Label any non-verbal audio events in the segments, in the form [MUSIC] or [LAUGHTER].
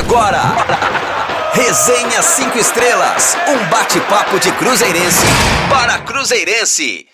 Agora, Resenha 5 Estrelas, um bate-papo de Cruzeirense para Cruzeirense.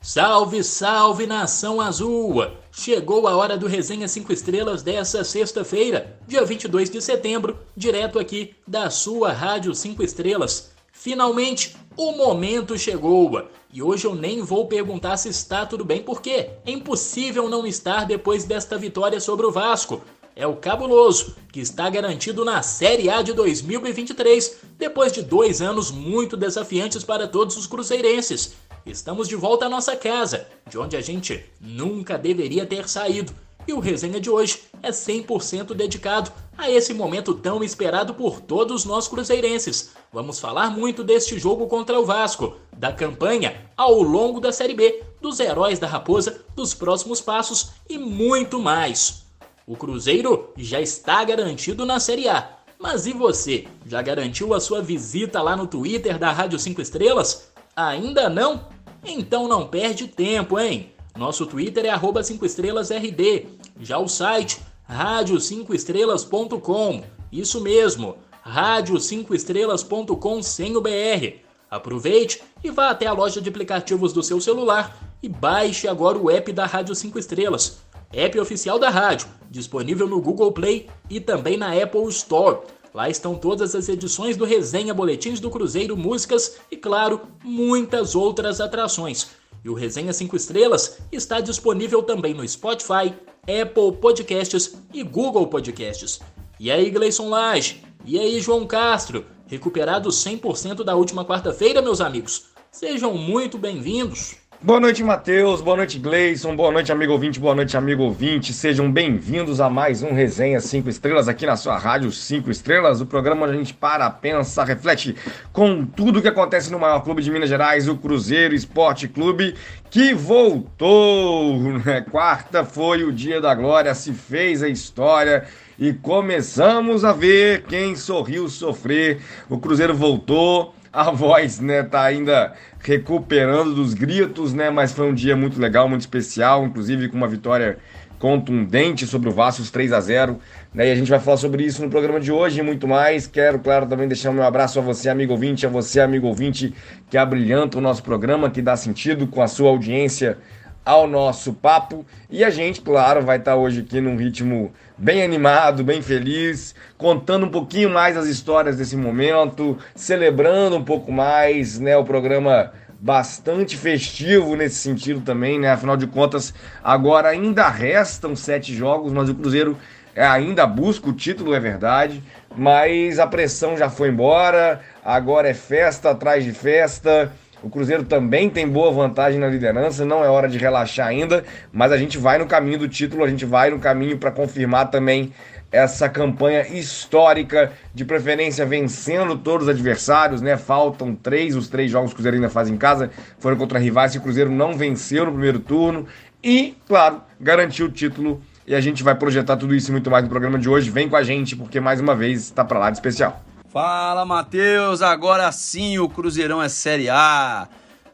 Salve, salve nação azul! Chegou a hora do Resenha 5 Estrelas dessa sexta-feira, dia 22 de setembro, direto aqui da sua Rádio 5 Estrelas. Finalmente, o momento chegou. E hoje eu nem vou perguntar se está tudo bem, porque é impossível não estar depois desta vitória sobre o Vasco. É o Cabuloso, que está garantido na Série A de 2023, depois de dois anos muito desafiantes para todos os cruzeirenses. Estamos de volta à nossa casa, de onde a gente nunca deveria ter saído. E o resenha de hoje é 100% dedicado a esse momento tão esperado por todos nós cruzeirenses. Vamos falar muito deste jogo contra o Vasco, da campanha ao longo da Série B, dos heróis da Raposa, dos próximos passos e muito mais. O Cruzeiro já está garantido na Série A. Mas e você? Já garantiu a sua visita lá no Twitter da Rádio 5 Estrelas? Ainda não? Então não perde tempo, hein? Nosso Twitter é 5estrelasrd. Já o site, rádio5estrelas.com. Isso mesmo, rádio5estrelas.com sem o BR. Aproveite e vá até a loja de aplicativos do seu celular e baixe agora o app da Rádio 5 Estrelas. App oficial da rádio, disponível no Google Play e também na Apple Store. Lá estão todas as edições do Resenha Boletins do Cruzeiro, músicas e, claro, muitas outras atrações. E o Resenha 5 Estrelas está disponível também no Spotify, Apple Podcasts e Google Podcasts. E aí, Gleison Lage? E aí, João Castro? Recuperados 100% da última quarta-feira, meus amigos? Sejam muito bem-vindos. Boa noite, Matheus. Boa noite, Gleison. Boa noite, amigo ouvinte. Boa noite, amigo ouvinte. Sejam bem-vindos a mais um Resenha 5 Estrelas aqui na sua Rádio 5 Estrelas, o programa onde a gente para, pensa, reflete com tudo o que acontece no maior clube de Minas Gerais, o Cruzeiro Esporte Clube, que voltou. Né? Quarta foi o dia da glória, se fez a história e começamos a ver quem sorriu sofrer. O Cruzeiro voltou a voz, né, tá ainda recuperando dos gritos, né, mas foi um dia muito legal, muito especial, inclusive com uma vitória contundente sobre o Vasco, 3 a 0 né, e a gente vai falar sobre isso no programa de hoje e muito mais. Quero, claro, também deixar meu abraço a você, amigo ouvinte, a você, amigo ouvinte, que abrilhanta o nosso programa, que dá sentido com a sua audiência ao nosso papo. E a gente, claro, vai estar hoje aqui num ritmo bem animado, bem feliz, contando um pouquinho mais as histórias desse momento, celebrando um pouco mais, né, o programa bastante festivo nesse sentido também, né? Afinal de contas, agora ainda restam sete jogos, mas o Cruzeiro é, ainda busca o título, é verdade, mas a pressão já foi embora, agora é festa atrás de festa. O Cruzeiro também tem boa vantagem na liderança, não é hora de relaxar ainda, mas a gente vai no caminho do título, a gente vai no caminho para confirmar também essa campanha histórica, de preferência vencendo todos os adversários, né? Faltam três, os três jogos que o Cruzeiro ainda faz em casa foram contra rivais que o Cruzeiro não venceu no primeiro turno e, claro, garantiu o título. E a gente vai projetar tudo isso e muito mais no programa de hoje. Vem com a gente, porque mais uma vez está para lá de especial. Fala, Matheus! Agora sim o Cruzeirão é Série A.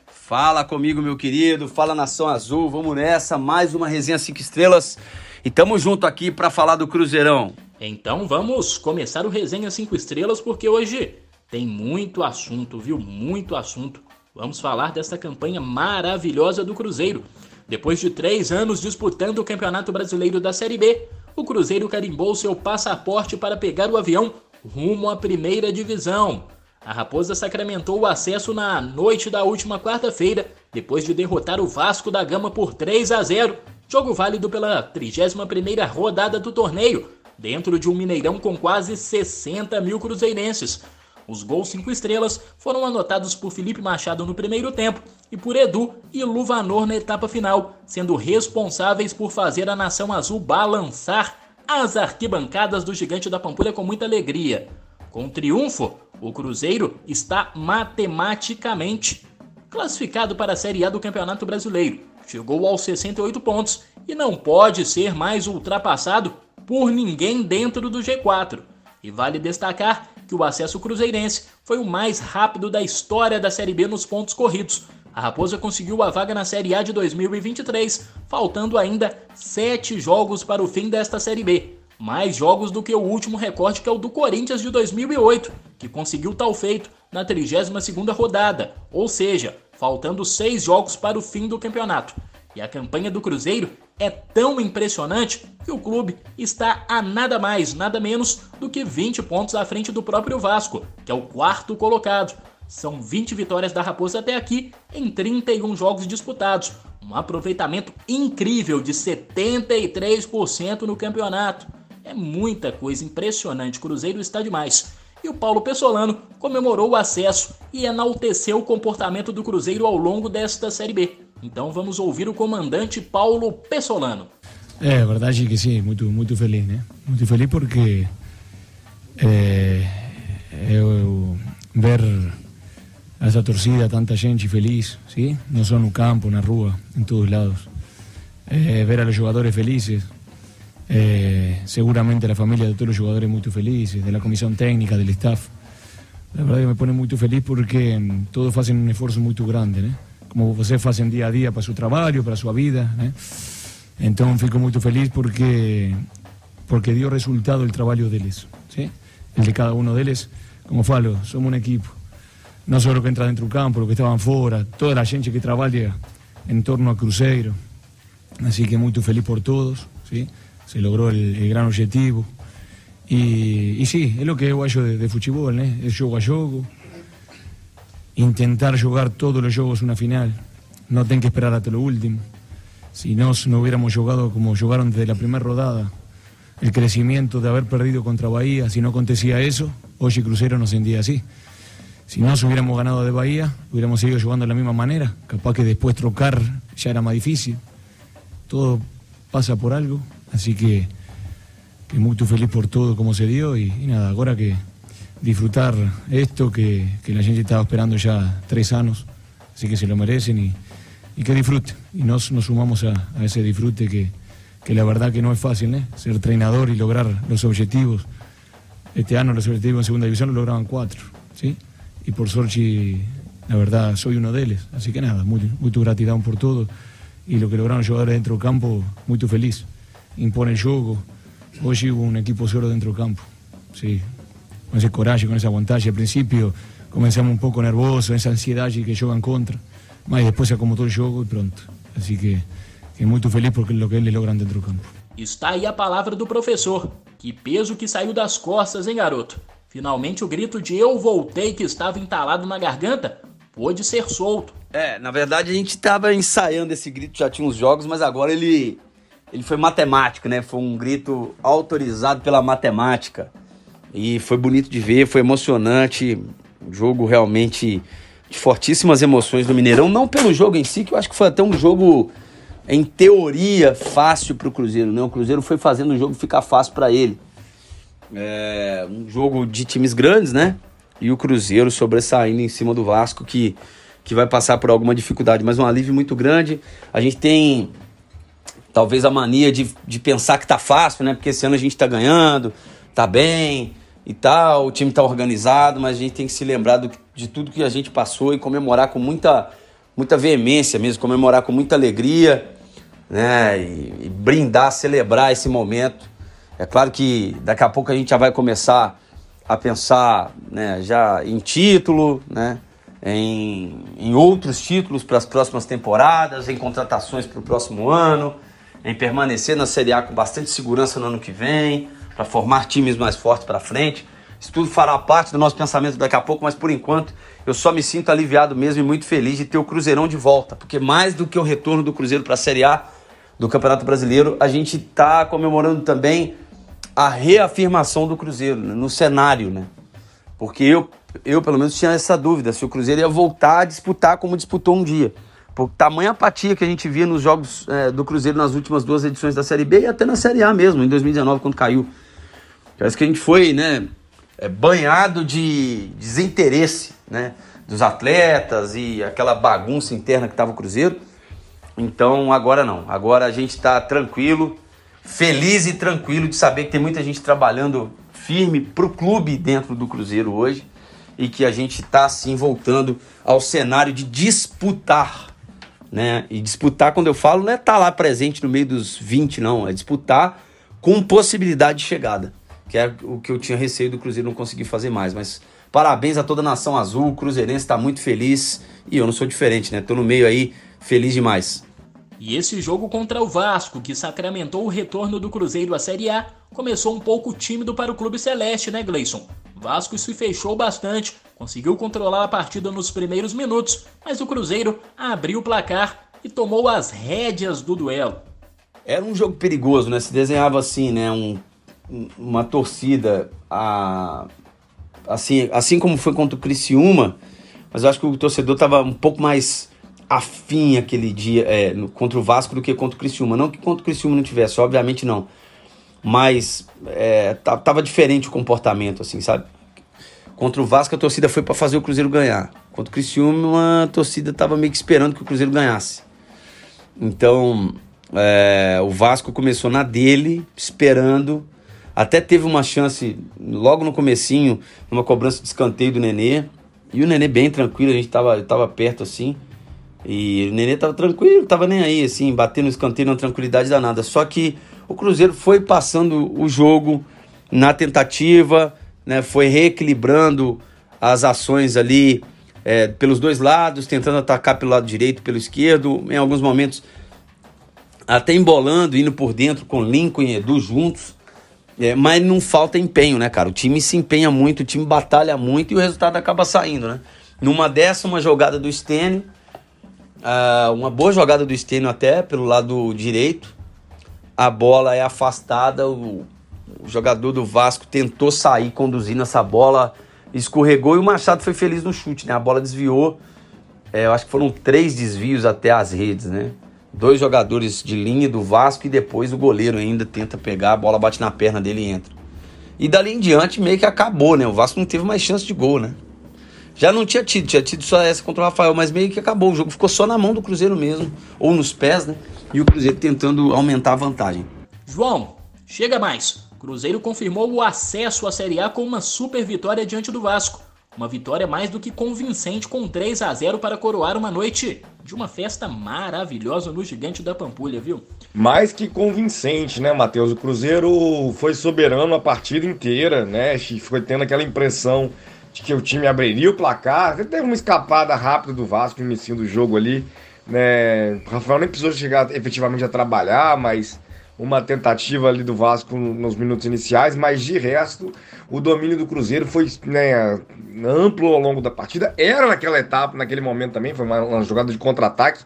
Fala comigo, meu querido. Fala Nação Azul. Vamos nessa. Mais uma resenha 5 estrelas. E tamo junto aqui para falar do Cruzeirão. Então vamos começar o resenha 5 estrelas porque hoje tem muito assunto, viu? Muito assunto. Vamos falar dessa campanha maravilhosa do Cruzeiro. Depois de três anos disputando o Campeonato Brasileiro da Série B, o Cruzeiro carimbou seu passaporte para pegar o avião rumo à primeira divisão. A Raposa sacramentou o acesso na noite da última quarta-feira, depois de derrotar o Vasco da Gama por 3 a 0, jogo válido pela 31ª rodada do torneio, dentro de um Mineirão com quase 60 mil cruzeirenses. Os gols 5 estrelas foram anotados por Felipe Machado no primeiro tempo e por Edu e Luvanor na etapa final, sendo responsáveis por fazer a nação azul balançar as arquibancadas do Gigante da Pampulha com muita alegria. Com triunfo, o Cruzeiro está matematicamente classificado para a Série A do Campeonato Brasileiro. Chegou aos 68 pontos e não pode ser mais ultrapassado por ninguém dentro do G4. E vale destacar que o acesso cruzeirense foi o mais rápido da história da Série B nos pontos corridos, a Raposa conseguiu a vaga na Série A de 2023, faltando ainda sete jogos para o fim desta Série B. mais jogos do que o último recorde que é o do Corinthians de 2008, que conseguiu tal feito na 32ª rodada, ou seja, faltando seis jogos para o fim do campeonato. E a campanha do Cruzeiro é tão impressionante que o clube está a nada mais, nada menos do que 20 pontos à frente do próprio Vasco, que é o quarto colocado. São 20 vitórias da Raposa até aqui em 31 jogos disputados, um aproveitamento incrível de 73% no campeonato. É muita coisa impressionante, Cruzeiro está demais. E o Paulo Pessolano comemorou o acesso e enalteceu o comportamento do Cruzeiro ao longo desta Série B. Então vamos ouvir o comandante Paulo Pessolano. É, verdade é que sim, muito, muito feliz, né? Muito feliz porque é, eu ver essa torcida, tanta gente feliz, ¿sí? não só no campo, na rua, em todos lados. É, ver a los jogadores felizes, é, seguramente a família de todos os jogadores muito felizes, da comissão técnica, do staff. La verdad que me pone muito feliz porque todos fazem um esforço muito grande, né? como vocês fazem dia a dia para seu trabalho, para sua vida. Né? Então fico muito feliz porque porque deu resultado o trabalho deles, ¿sí? el de cada um deles. Como falo, somos um equipo. Não só o que entra dentro do campo, o que estavam fora, toda a gente que trabalha em torno a Cruzeiro. Así que muito feliz por todos, ¿sí? se logrou o gran objetivo. E, e sim, é o que acho de, de futebol, né? É jogo a jogo, intentar jugar todos los juegos una final. No ten que esperar hasta lo último. Si no, no hubiéramos jugado como jugaron desde la primera rodada. El crecimiento de haber perdido contra Bahía, si no acontecía eso, hoy Crucero no sentía así. Si no se hubiéramos ganado de Bahía, hubiéramos seguido jugando de la misma manera. Capaz que después trocar ya era más difícil. Todo pasa por algo, así que, que muy feliz por todo como se dio y nada, ahora que, disfrutar esto que, que, la gente estaba esperando ya tres años, así que se lo merecen y, y que disfruten. Y nos, nos sumamos a, a, ese disfrute que, que la verdad que no es fácil, ¿eh? ser entrenador y lograr los objetivos. Este año los objetivos en segunda división lo lograban cuatro, ¿sí? Y por Sorchi, la verdad, soy uno de ellos. Así que nada, muy, muy gratitud por todo. Y lo que lograron jugadores dentro del campo, muy feliz. Impone el juego. Hoy hubo un equipo solo dentro del campo. Sí, con ese coraje, con esa vontade. Al principio comenzamos un poco nervosos, esa ansiedade que jogan contra, mas depois se acomodou o jogo e pronto. Assim que, que muito feliz por lo que eles logran dentro do campo. Está aí a palavra do professor. Que peso que saiu das costas, hein, garoto? Finalmente o grito de eu voltei que estava entalado na garganta pôde ser solto. É, na verdade a gente estava ensaiando esse grito, já tinha uns jogos, mas agora ele, ele foi matemático, né? Foi um grito autorizado pela matemática. E foi bonito de ver, foi emocionante. Um jogo realmente de fortíssimas emoções no Mineirão. Não pelo jogo em si, que eu acho que foi até um jogo, em teoria, fácil para o Cruzeiro. Né? O Cruzeiro foi fazendo o jogo ficar fácil para ele. É um jogo de times grandes, né? E o Cruzeiro sobressaindo em cima do Vasco, que, que vai passar por alguma dificuldade. Mas um alívio muito grande. A gente tem talvez a mania de, de pensar que tá fácil, né? Porque esse ano a gente tá ganhando, tá bem e tal, o time está organizado, mas a gente tem que se lembrar do, de tudo que a gente passou e comemorar com muita, muita veemência mesmo, comemorar com muita alegria, né? E, e, brindar, celebrar esse momento. É claro que daqui a pouco a gente já vai começar a pensar né, já em título, né? Em, em outros títulos para as próximas temporadas, em contratações para o próximo ano, em permanecer na Série A com bastante segurança no ano que vem para formar times mais fortes para frente. Isso tudo fará parte do nosso pensamento daqui a pouco, mas por enquanto eu só me sinto aliviado mesmo e muito feliz de ter o Cruzeirão de volta, porque mais do que o retorno do Cruzeiro para a Série A do Campeonato Brasileiro, a gente está comemorando também a reafirmação do Cruzeiro né, no cenário, né? Porque eu, eu, pelo menos, tinha essa dúvida se o Cruzeiro ia voltar a disputar como disputou um dia. Por tamanha apatia que a gente via nos jogos é, do Cruzeiro nas últimas duas edições da Série B e até na Série A mesmo, em 2019, quando caiu. Parece que a gente foi, né, é, banhado de desinteresse, né, dos atletas e aquela bagunça interna que estava o Cruzeiro. Então agora não, agora a gente está tranquilo, feliz e tranquilo de saber que tem muita gente trabalhando firme para o clube dentro do Cruzeiro hoje e que a gente está assim voltando ao cenário de disputar, né? E disputar, quando eu falo, não é estar tá lá presente no meio dos 20, não, é disputar com possibilidade de chegada, que é o que eu tinha receio do Cruzeiro não conseguir fazer mais. Mas parabéns a toda a nação azul, o Cruzeirense está muito feliz e eu não sou diferente, né? Tô no meio aí, feliz demais. E esse jogo contra o Vasco, que sacramentou o retorno do Cruzeiro à Série A, começou um pouco tímido para o Clube Celeste, né, Gleison? Vasco se fechou bastante, conseguiu controlar a partida nos primeiros minutos, mas o Cruzeiro abriu o placar e tomou as rédeas do duelo. Era um jogo perigoso, né? Se desenhava assim, né? Um, uma torcida, a, assim, assim como foi contra o Criciúma, mas eu acho que o torcedor estava um pouco mais afim aquele dia é, contra o Vasco do que contra o Criciúma. Não que contra o Criciúma não tivesse, obviamente não. Mas é, tava diferente o comportamento, assim, sabe? Contra o Vasco a torcida foi para fazer o Cruzeiro ganhar. Contra o Criciúma a torcida tava meio que esperando que o Cruzeiro ganhasse. Então, é, o Vasco começou na dele, esperando. Até teve uma chance logo no comecinho, numa cobrança de escanteio do Nenê. E o Nenê bem tranquilo, a gente tava, tava perto assim. E o Nenê tava tranquilo, tava nem aí, assim, batendo escanteio na tranquilidade danada. Só que o Cruzeiro foi passando o jogo na tentativa, né, foi reequilibrando as ações ali é, pelos dois lados, tentando atacar pelo lado direito, pelo esquerdo, em alguns momentos até embolando, indo por dentro com Lincoln e Edu juntos. É, mas não falta empenho, né, cara? O time se empenha muito, o time batalha muito e o resultado acaba saindo, né? Numa uma jogada do Stênio, uh, uma boa jogada do Stênio até, pelo lado direito. A bola é afastada, o, o jogador do Vasco tentou sair conduzindo essa bola, escorregou e o Machado foi feliz no chute, né? A bola desviou, é, eu acho que foram três desvios até as redes, né? dois jogadores de linha do Vasco e depois o goleiro ainda tenta pegar, a bola bate na perna dele e entra. E dali em diante meio que acabou, né? O Vasco não teve mais chance de gol, né? Já não tinha tido, tinha tido só essa contra o Rafael, mas meio que acabou. O jogo ficou só na mão do Cruzeiro mesmo, ou nos pés, né? E o Cruzeiro tentando aumentar a vantagem. João, chega mais. Cruzeiro confirmou o acesso à Série A com uma super vitória diante do Vasco. Uma vitória mais do que convincente com 3 a 0 para coroar uma noite de uma festa maravilhosa no Gigante da Pampulha, viu? Mais que convincente, né, Matheus? O Cruzeiro foi soberano a partida inteira, né? Foi tendo aquela impressão de que o time abriria o placar. Teve uma escapada rápida do Vasco no início do jogo ali, né? O Rafael nem precisou chegar efetivamente a trabalhar, mas uma tentativa ali do Vasco nos minutos iniciais, mas de resto o domínio do Cruzeiro foi né, amplo ao longo da partida. Era naquela etapa, naquele momento também, foi uma, uma jogada de contra-ataque.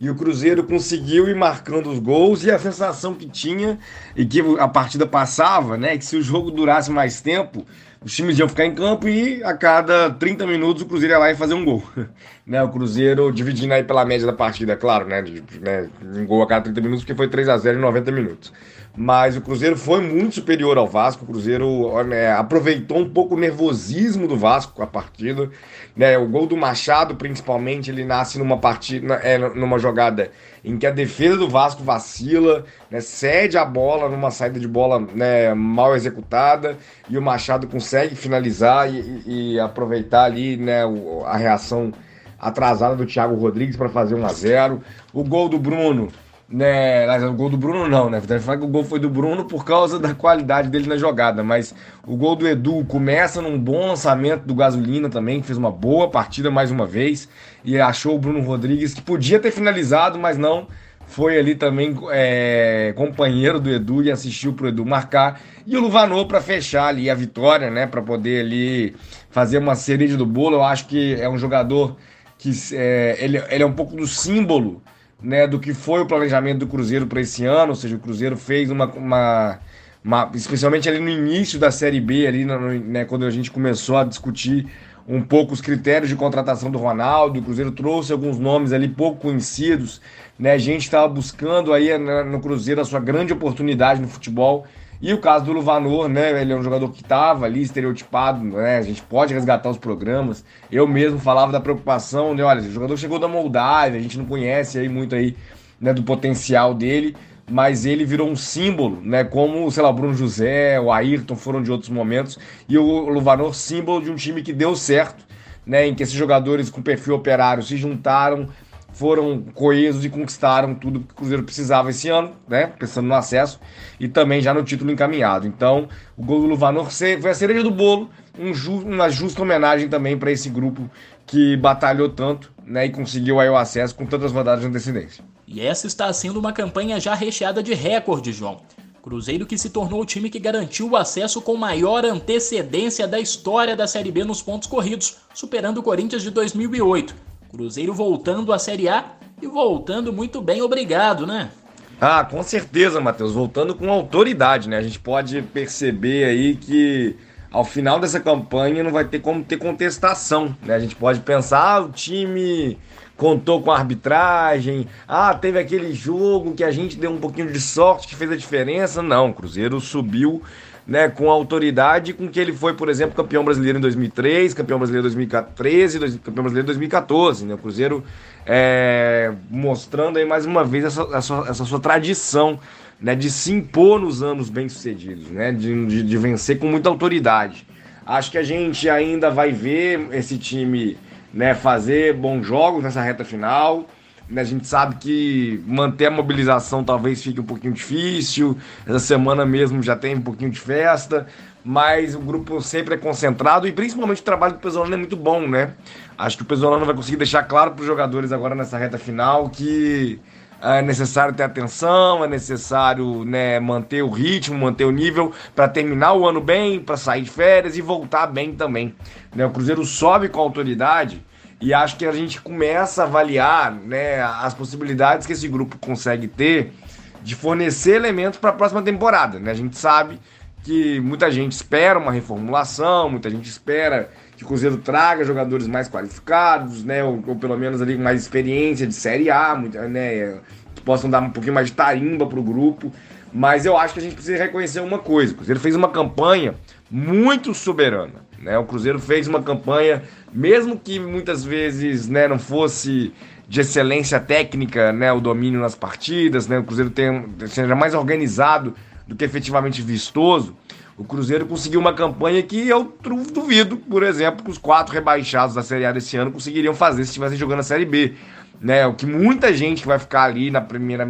E o Cruzeiro conseguiu ir marcando os gols e a sensação que tinha e que a partida passava, né, que se o jogo durasse mais tempo, os times iam ficar em campo e a cada 30 minutos o Cruzeiro ia lá e fazer um gol. Né, o Cruzeiro dividindo aí pela média da partida, claro, né, de, né, um gol a cada 30 minutos, porque foi 3 a 0 em 90 minutos. Mas o Cruzeiro foi muito superior ao Vasco. O Cruzeiro né, aproveitou um pouco o nervosismo do Vasco com a partida. Né, o gol do Machado, principalmente, ele nasce numa partida, é, numa jogada em que a defesa do Vasco vacila, né, cede a bola numa saída de bola né, mal executada e o Machado consegue finalizar e, e aproveitar ali né, a reação atrasada do Thiago Rodrigues para fazer 1 a 0. O gol do Bruno né, o gol do Bruno não, né? Deve falar que o gol foi do Bruno por causa da qualidade dele na jogada, mas o gol do Edu começa num bom lançamento do Gasolina também, que fez uma boa partida mais uma vez e achou o Bruno Rodrigues que podia ter finalizado, mas não foi ali também é, companheiro do Edu e assistiu pro Edu marcar e o Luvanor para fechar ali a vitória, né, para poder ali fazer uma cereja do bolo. Eu acho que é um jogador que é, ele, ele é um pouco do símbolo né, do que foi o planejamento do Cruzeiro para esse ano, ou seja, o Cruzeiro fez uma, uma, uma, especialmente ali no início da Série B, ali, né, quando a gente começou a discutir um pouco os critérios de contratação do Ronaldo, o Cruzeiro trouxe alguns nomes ali pouco conhecidos, né, a gente estava buscando aí né, no Cruzeiro a sua grande oportunidade no futebol, e o caso do Luvanor, né? Ele é um jogador que estava ali estereotipado, né? A gente pode resgatar os programas. Eu mesmo falava da preocupação, né? Olha, o jogador chegou da Moldávia, a gente não conhece aí muito aí, né, do potencial dele, mas ele virou um símbolo, né? Como, sei lá, o Bruno José, o Ayrton foram de outros momentos, e o Luvanor símbolo de um time que deu certo, né? Em que esses jogadores com perfil operário se juntaram foram coesos e conquistaram tudo que o Cruzeiro precisava esse ano, né? Pensando no acesso e também já no título encaminhado. Então, o gol do Luvanor foi a cereja do bolo, um ju uma justa homenagem também para esse grupo que batalhou tanto, né? E conseguiu aí o acesso com tantas rodadas de antecedência. E essa está sendo uma campanha já recheada de recordes, João. Cruzeiro que se tornou o time que garantiu o acesso com maior antecedência da história da Série B nos pontos corridos, superando o Corinthians de 2008 Cruzeiro voltando à Série A e voltando muito bem, obrigado, né? Ah, com certeza, Matheus. Voltando com autoridade, né? A gente pode perceber aí que ao final dessa campanha não vai ter como ter contestação, né? A gente pode pensar, ah, o time contou com a arbitragem, ah, teve aquele jogo que a gente deu um pouquinho de sorte que fez a diferença. Não, o Cruzeiro subiu né, com a autoridade com que ele foi, por exemplo, campeão brasileiro em 2003, campeão brasileiro em 2013, campeão brasileiro em 2014. Né, o Cruzeiro é, mostrando aí mais uma vez essa, essa, essa, sua tradição né, de se impor nos anos bem-sucedidos, né, de, de, de vencer com muita autoridade. Acho que a gente ainda vai ver esse time né, fazer bons jogos nessa reta final. Né, a gente sabe que manter a mobilização talvez fique um pouquinho difícil. Essa semana mesmo já tem um pouquinho de festa, mas o grupo sempre é concentrado e principalmente o trabalho do Pesolano é muito bom, né? Acho que o Pesolano vai conseguir deixar claro para os jogadores agora nessa reta final que é necessário ter atenção, é necessário né, manter o ritmo, manter o nível para terminar o ano bem, para sair de férias e voltar bem também. Né? O Cruzeiro sobe com autoridade e acho que a gente começa a avaliar né, as possibilidades que esse grupo consegue ter de fornecer elementos para a próxima temporada. Né? A gente sabe que muita gente espera uma reformulação, muita gente espera que o Cruzeiro traga jogadores mais qualificados, né, ou, ou pelo menos ali mais experiência de Série A, né, que possam dar um pouquinho mais de tarimba para o grupo. Mas eu acho que a gente precisa reconhecer uma coisa: o Cruzeiro fez uma campanha muito soberana. Né? O Cruzeiro fez uma campanha, mesmo que muitas vezes né, não fosse de excelência técnica né, o domínio nas partidas, né, o Cruzeiro tem, seja mais organizado do que efetivamente vistoso, o Cruzeiro conseguiu uma campanha que eu duvido, por exemplo, que os quatro rebaixados da Série A desse ano conseguiriam fazer se estivessem jogando a Série B. Né, o que muita gente que vai ficar ali na primeira,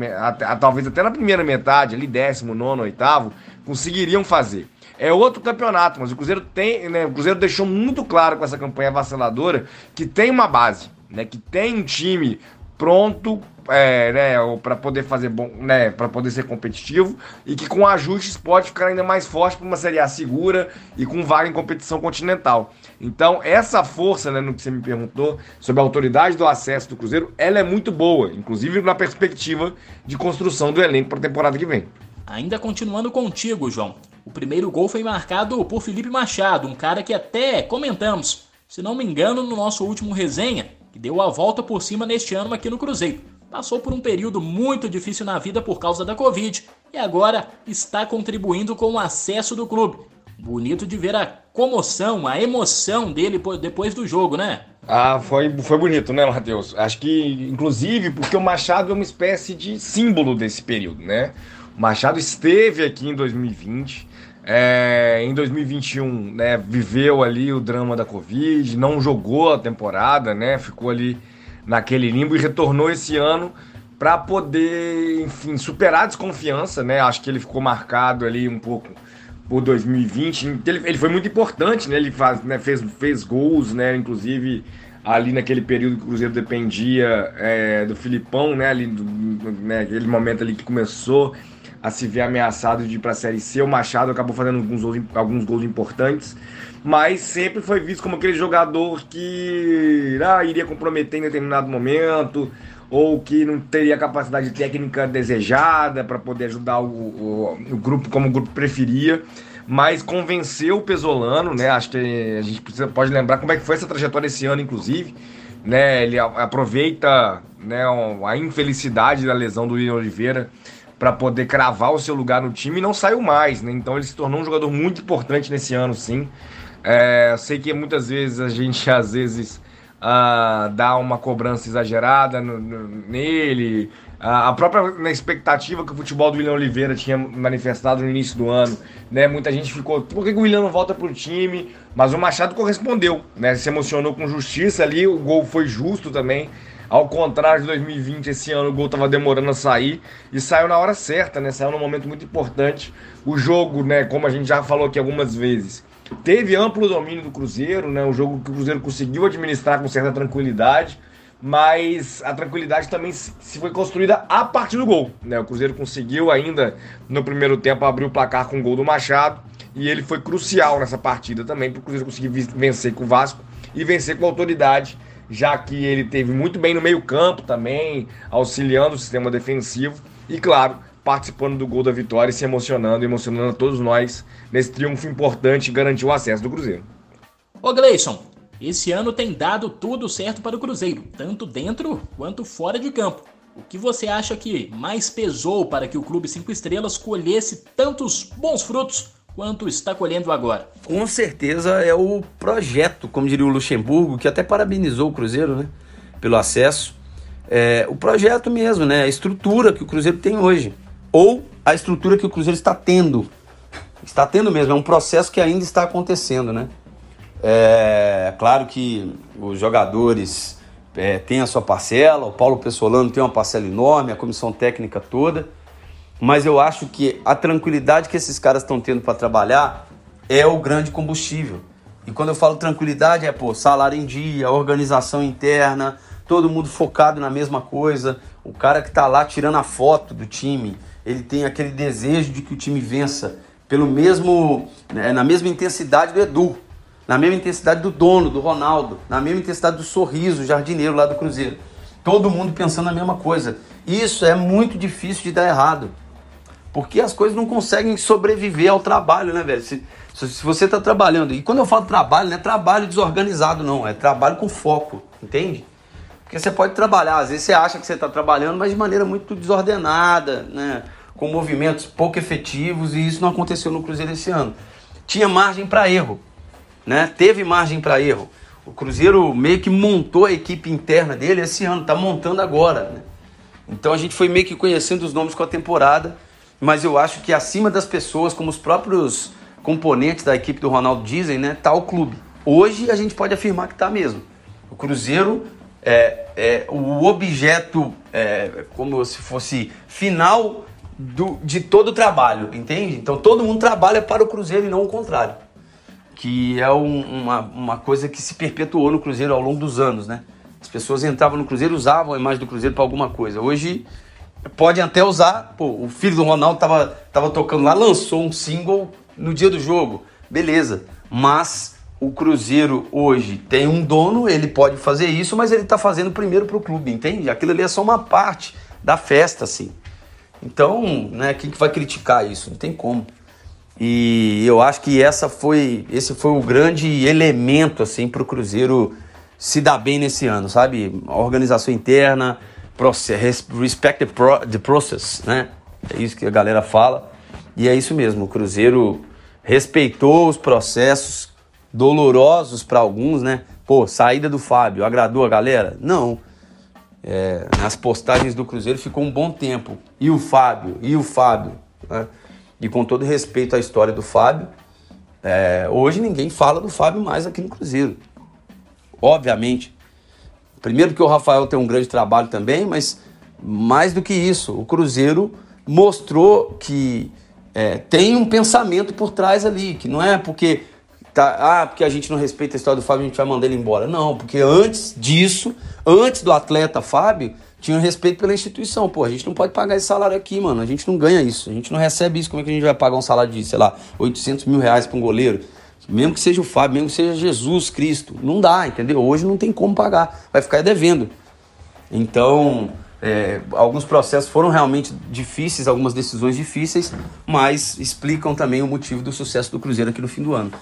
talvez até na primeira metade, ali décimo, nono, oitavo, conseguiriam fazer é outro campeonato, mas o Cruzeiro tem, né, o Cruzeiro deixou muito claro com essa campanha vaciladora que tem uma base, né, que tem um time pronto é, né, para poder fazer bom, né, para poder ser competitivo e que com ajustes pode ficar ainda mais forte para uma Série A segura e com vaga em competição continental. Então, essa força, né, no que você me perguntou sobre a autoridade do acesso do Cruzeiro, ela é muito boa, inclusive na perspectiva de construção do elenco para a temporada que vem. Ainda continuando contigo, João. O primeiro gol foi marcado por Felipe Machado, um cara que até comentamos, se não me engano, no nosso último resenha, que deu a volta por cima neste ano aqui no Cruzeiro. Passou por um período muito difícil na vida por causa da Covid e agora está contribuindo com o acesso do clube. Bonito de ver a comoção, a emoção dele depois do jogo, né? Ah, foi, foi bonito, né, Matheus? Acho que, inclusive, porque o Machado é uma espécie de símbolo desse período, né? O Machado esteve aqui em 2020, é, em 2021, né, viveu ali o drama da Covid, não jogou a temporada, né, ficou ali naquele limbo e retornou esse ano para poder, enfim, superar a desconfiança, né? Acho que ele ficou marcado ali um pouco por 2020. Ele, ele foi muito importante, né? Ele faz, né, fez, fez gols, né? Inclusive ali naquele período que o Cruzeiro dependia é, do Filipão, né? Ali, do, né, aquele momento ali que começou a se ver ameaçado de ir para a Série C. O Machado acabou fazendo alguns gols, alguns gols importantes, mas sempre foi visto como aquele jogador que ah, iria comprometer em determinado momento ou que não teria a capacidade técnica desejada para poder ajudar o, o, o, grupo como o grupo preferia. Mas convenceu o Pesolano, né? Acho que a gente precisa, pode lembrar como é que foi essa trajetória esse ano, inclusive. Né? Ele aproveita né, a infelicidade da lesão do William Oliveira para poder cravar o seu lugar no time e não saiu mais, né? Então ele se tornou um jogador muito importante nesse ano, sim. É, sei que muitas vezes a gente [LAUGHS] às vezes uh, dar uma cobrança exagerada no, no, nele. A própria na expectativa que o futebol do William Oliveira tinha manifestado no início do ano, né? Muita gente ficou, por que, que o William não volta pro time? Mas o Machado correspondeu, né? Se emocionou com justiça ali, o gol foi justo também. Ao contrário de 2020, esse ano o gol estava demorando a sair e saiu na hora certa, né? Saiu num momento muito importante. O jogo, né, como a gente já falou aqui algumas vezes, teve amplo domínio do Cruzeiro, né? Um jogo que o Cruzeiro conseguiu administrar com certa tranquilidade, mas a tranquilidade também se foi construída a partir do gol, né? O Cruzeiro conseguiu ainda no primeiro tempo abrir o placar com o gol do Machado e ele foi crucial nessa partida também para o Cruzeiro conseguir vencer com o Vasco e vencer com autoridade já que ele teve muito bem no meio-campo também, auxiliando o sistema defensivo e, claro, participando do gol da vitória e se emocionando, emocionando a todos nós nesse triunfo importante e garantiu o acesso do Cruzeiro. Ô Gleison, esse ano tem dado tudo certo para o Cruzeiro, tanto dentro quanto fora de campo. O que você acha que mais pesou para que o Clube 5 Estrelas colhesse tantos bons frutos quanto está colhendo agora? Com certeza é o projeto, como diria o Luxemburgo, que até parabenizou o Cruzeiro, né? Pelo acesso. É, o projeto mesmo, né? A estrutura que o Cruzeiro tem hoje. Ou a estrutura que o Cruzeiro está tendo. Está tendo mesmo, é um processo que ainda está acontecendo, né? É claro que os jogadores é, têm a sua parcela, o Paulo Pessolano tem uma parcela enorme, a comissão técnica toda mas eu acho que a tranquilidade que esses caras estão tendo para trabalhar é o grande combustível. E quando eu falo tranquilidade é, pô, salário em dia, organização interna, todo mundo focado na mesma coisa. O cara que está lá tirando a foto do time, ele tem aquele desejo de que o time vença pelo mesmo, né, na mesma intensidade do Edu, na mesma intensidade do dono, do Ronaldo, na mesma intensidade do sorriso, jardineiro lá do Cruzeiro. Todo mundo pensando na mesma coisa. Isso é muito difícil de dar errado. Porque as coisas não conseguem sobreviver ao trabalho, né, velho? Se, se você está trabalhando, e quando eu falo trabalho, não é trabalho desorganizado, não, é trabalho com foco, entende? Porque você pode trabalhar, às vezes você acha que você está trabalhando, mas de maneira muito desordenada, né? Com movimentos pouco efetivos, e isso não aconteceu no Cruzeiro esse ano. Tinha margem para erro, né? Teve margem para erro. O Cruzeiro meio que montou a equipe interna dele esse ano, está montando agora, né? Então a gente foi meio que conhecendo os nomes com a temporada mas eu acho que acima das pessoas, como os próprios componentes da equipe do Ronaldo dizem, né, tá o clube. Hoje a gente pode afirmar que tá mesmo. O Cruzeiro é, é o objeto, é, como se fosse final do, de todo o trabalho, entende? Então todo mundo trabalha para o Cruzeiro e não o contrário. Que é um, uma, uma coisa que se perpetuou no Cruzeiro ao longo dos anos, né? As pessoas entravam no Cruzeiro usavam a imagem do Cruzeiro para alguma coisa. Hoje Pode até usar, pô, o filho do Ronaldo tava, tava tocando lá, lançou um single no dia do jogo. Beleza. Mas o Cruzeiro hoje tem um dono, ele pode fazer isso, mas ele tá fazendo primeiro pro clube, entende? Aquilo ali é só uma parte da festa, assim. Então, né, quem que vai criticar isso? Não tem como. E eu acho que essa foi, esse foi o grande elemento assim para o Cruzeiro se dar bem nesse ano, sabe? A organização interna, process, respect the, pro, the process, né? É isso que a galera fala. E é isso mesmo, o Cruzeiro respeitou os processos dolorosos para alguns, né? Pô, saída do Fábio, agradou a galera? Não. É, nas postagens do Cruzeiro ficou um bom tempo. E o Fábio? E o Fábio? Né? E com todo respeito à história do Fábio, é, hoje ninguém fala do Fábio mais aqui no Cruzeiro. Obviamente, Primeiro porque o Rafael tem um grande trabalho também, mas mais do que isso, o Cruzeiro mostrou que é, tem um pensamento por trás ali, que não é porque tá, ah, porque a gente não respeita a história do Fábio, a gente vai mandar ele embora. Não, porque antes disso, antes do atleta Fábio, tinha respeito pela instituição. Pô, a gente não pode pagar esse salário aqui, mano. A gente não ganha isso. A gente não recebe isso. Como é que a gente vai pagar um salário de, sei lá, 800 mil reais para um goleiro? Mesmo que seja o Fábio, mesmo que seja Jesus Cristo. Não dá, entendeu? Hoje não tem como pagar. Vai ficar devendo. Então, é, alguns processos foram realmente difíceis, algumas decisões difíceis, mas explicam também o motivo do sucesso do Cruzeiro aqui no fim do ano.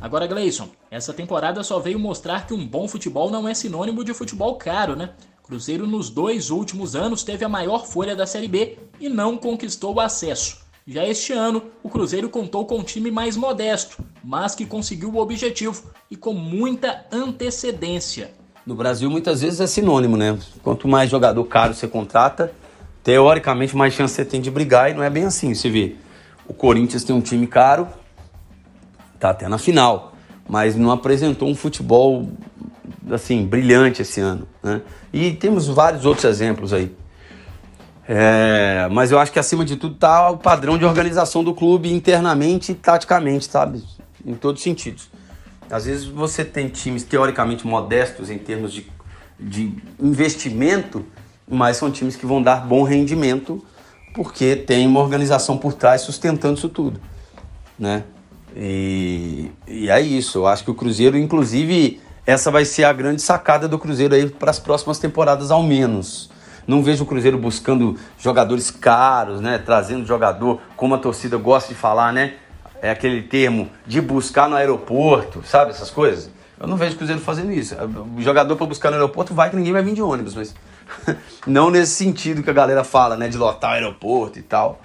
Agora, Gleison, essa temporada só veio mostrar que um bom futebol não é sinônimo de futebol caro, né? Cruzeiro nos dois últimos anos teve a maior folha da Série B e não conquistou o acesso. Já este ano, o Cruzeiro contou com um time mais modesto, mas que conseguiu o objetivo e com muita antecedência. No Brasil, muitas vezes é sinônimo, né? Quanto mais jogador caro você contrata, teoricamente mais chance você tem de brigar e não é bem assim. Você vê, o Corinthians tem um time caro, tá até na final, mas não apresentou um futebol assim brilhante esse ano, né? E temos vários outros exemplos aí. É, mas eu acho que acima de tudo está o padrão de organização do clube internamente e taticamente, sabe? Em todos os sentidos. Às vezes você tem times teoricamente modestos em termos de, de investimento, mas são times que vão dar bom rendimento porque tem uma organização por trás sustentando isso tudo, né? E, e é isso. Eu acho que o Cruzeiro, inclusive, essa vai ser a grande sacada do Cruzeiro aí para as próximas temporadas, ao menos não vejo o Cruzeiro buscando jogadores caros, né? Trazendo jogador, como a torcida gosta de falar, né? É aquele termo de buscar no aeroporto, sabe? Essas coisas. Eu não vejo o Cruzeiro fazendo isso. O jogador para buscar no aeroporto vai que ninguém vai vir de ônibus, mas [LAUGHS] não nesse sentido que a galera fala, né? De lotar o aeroporto e tal.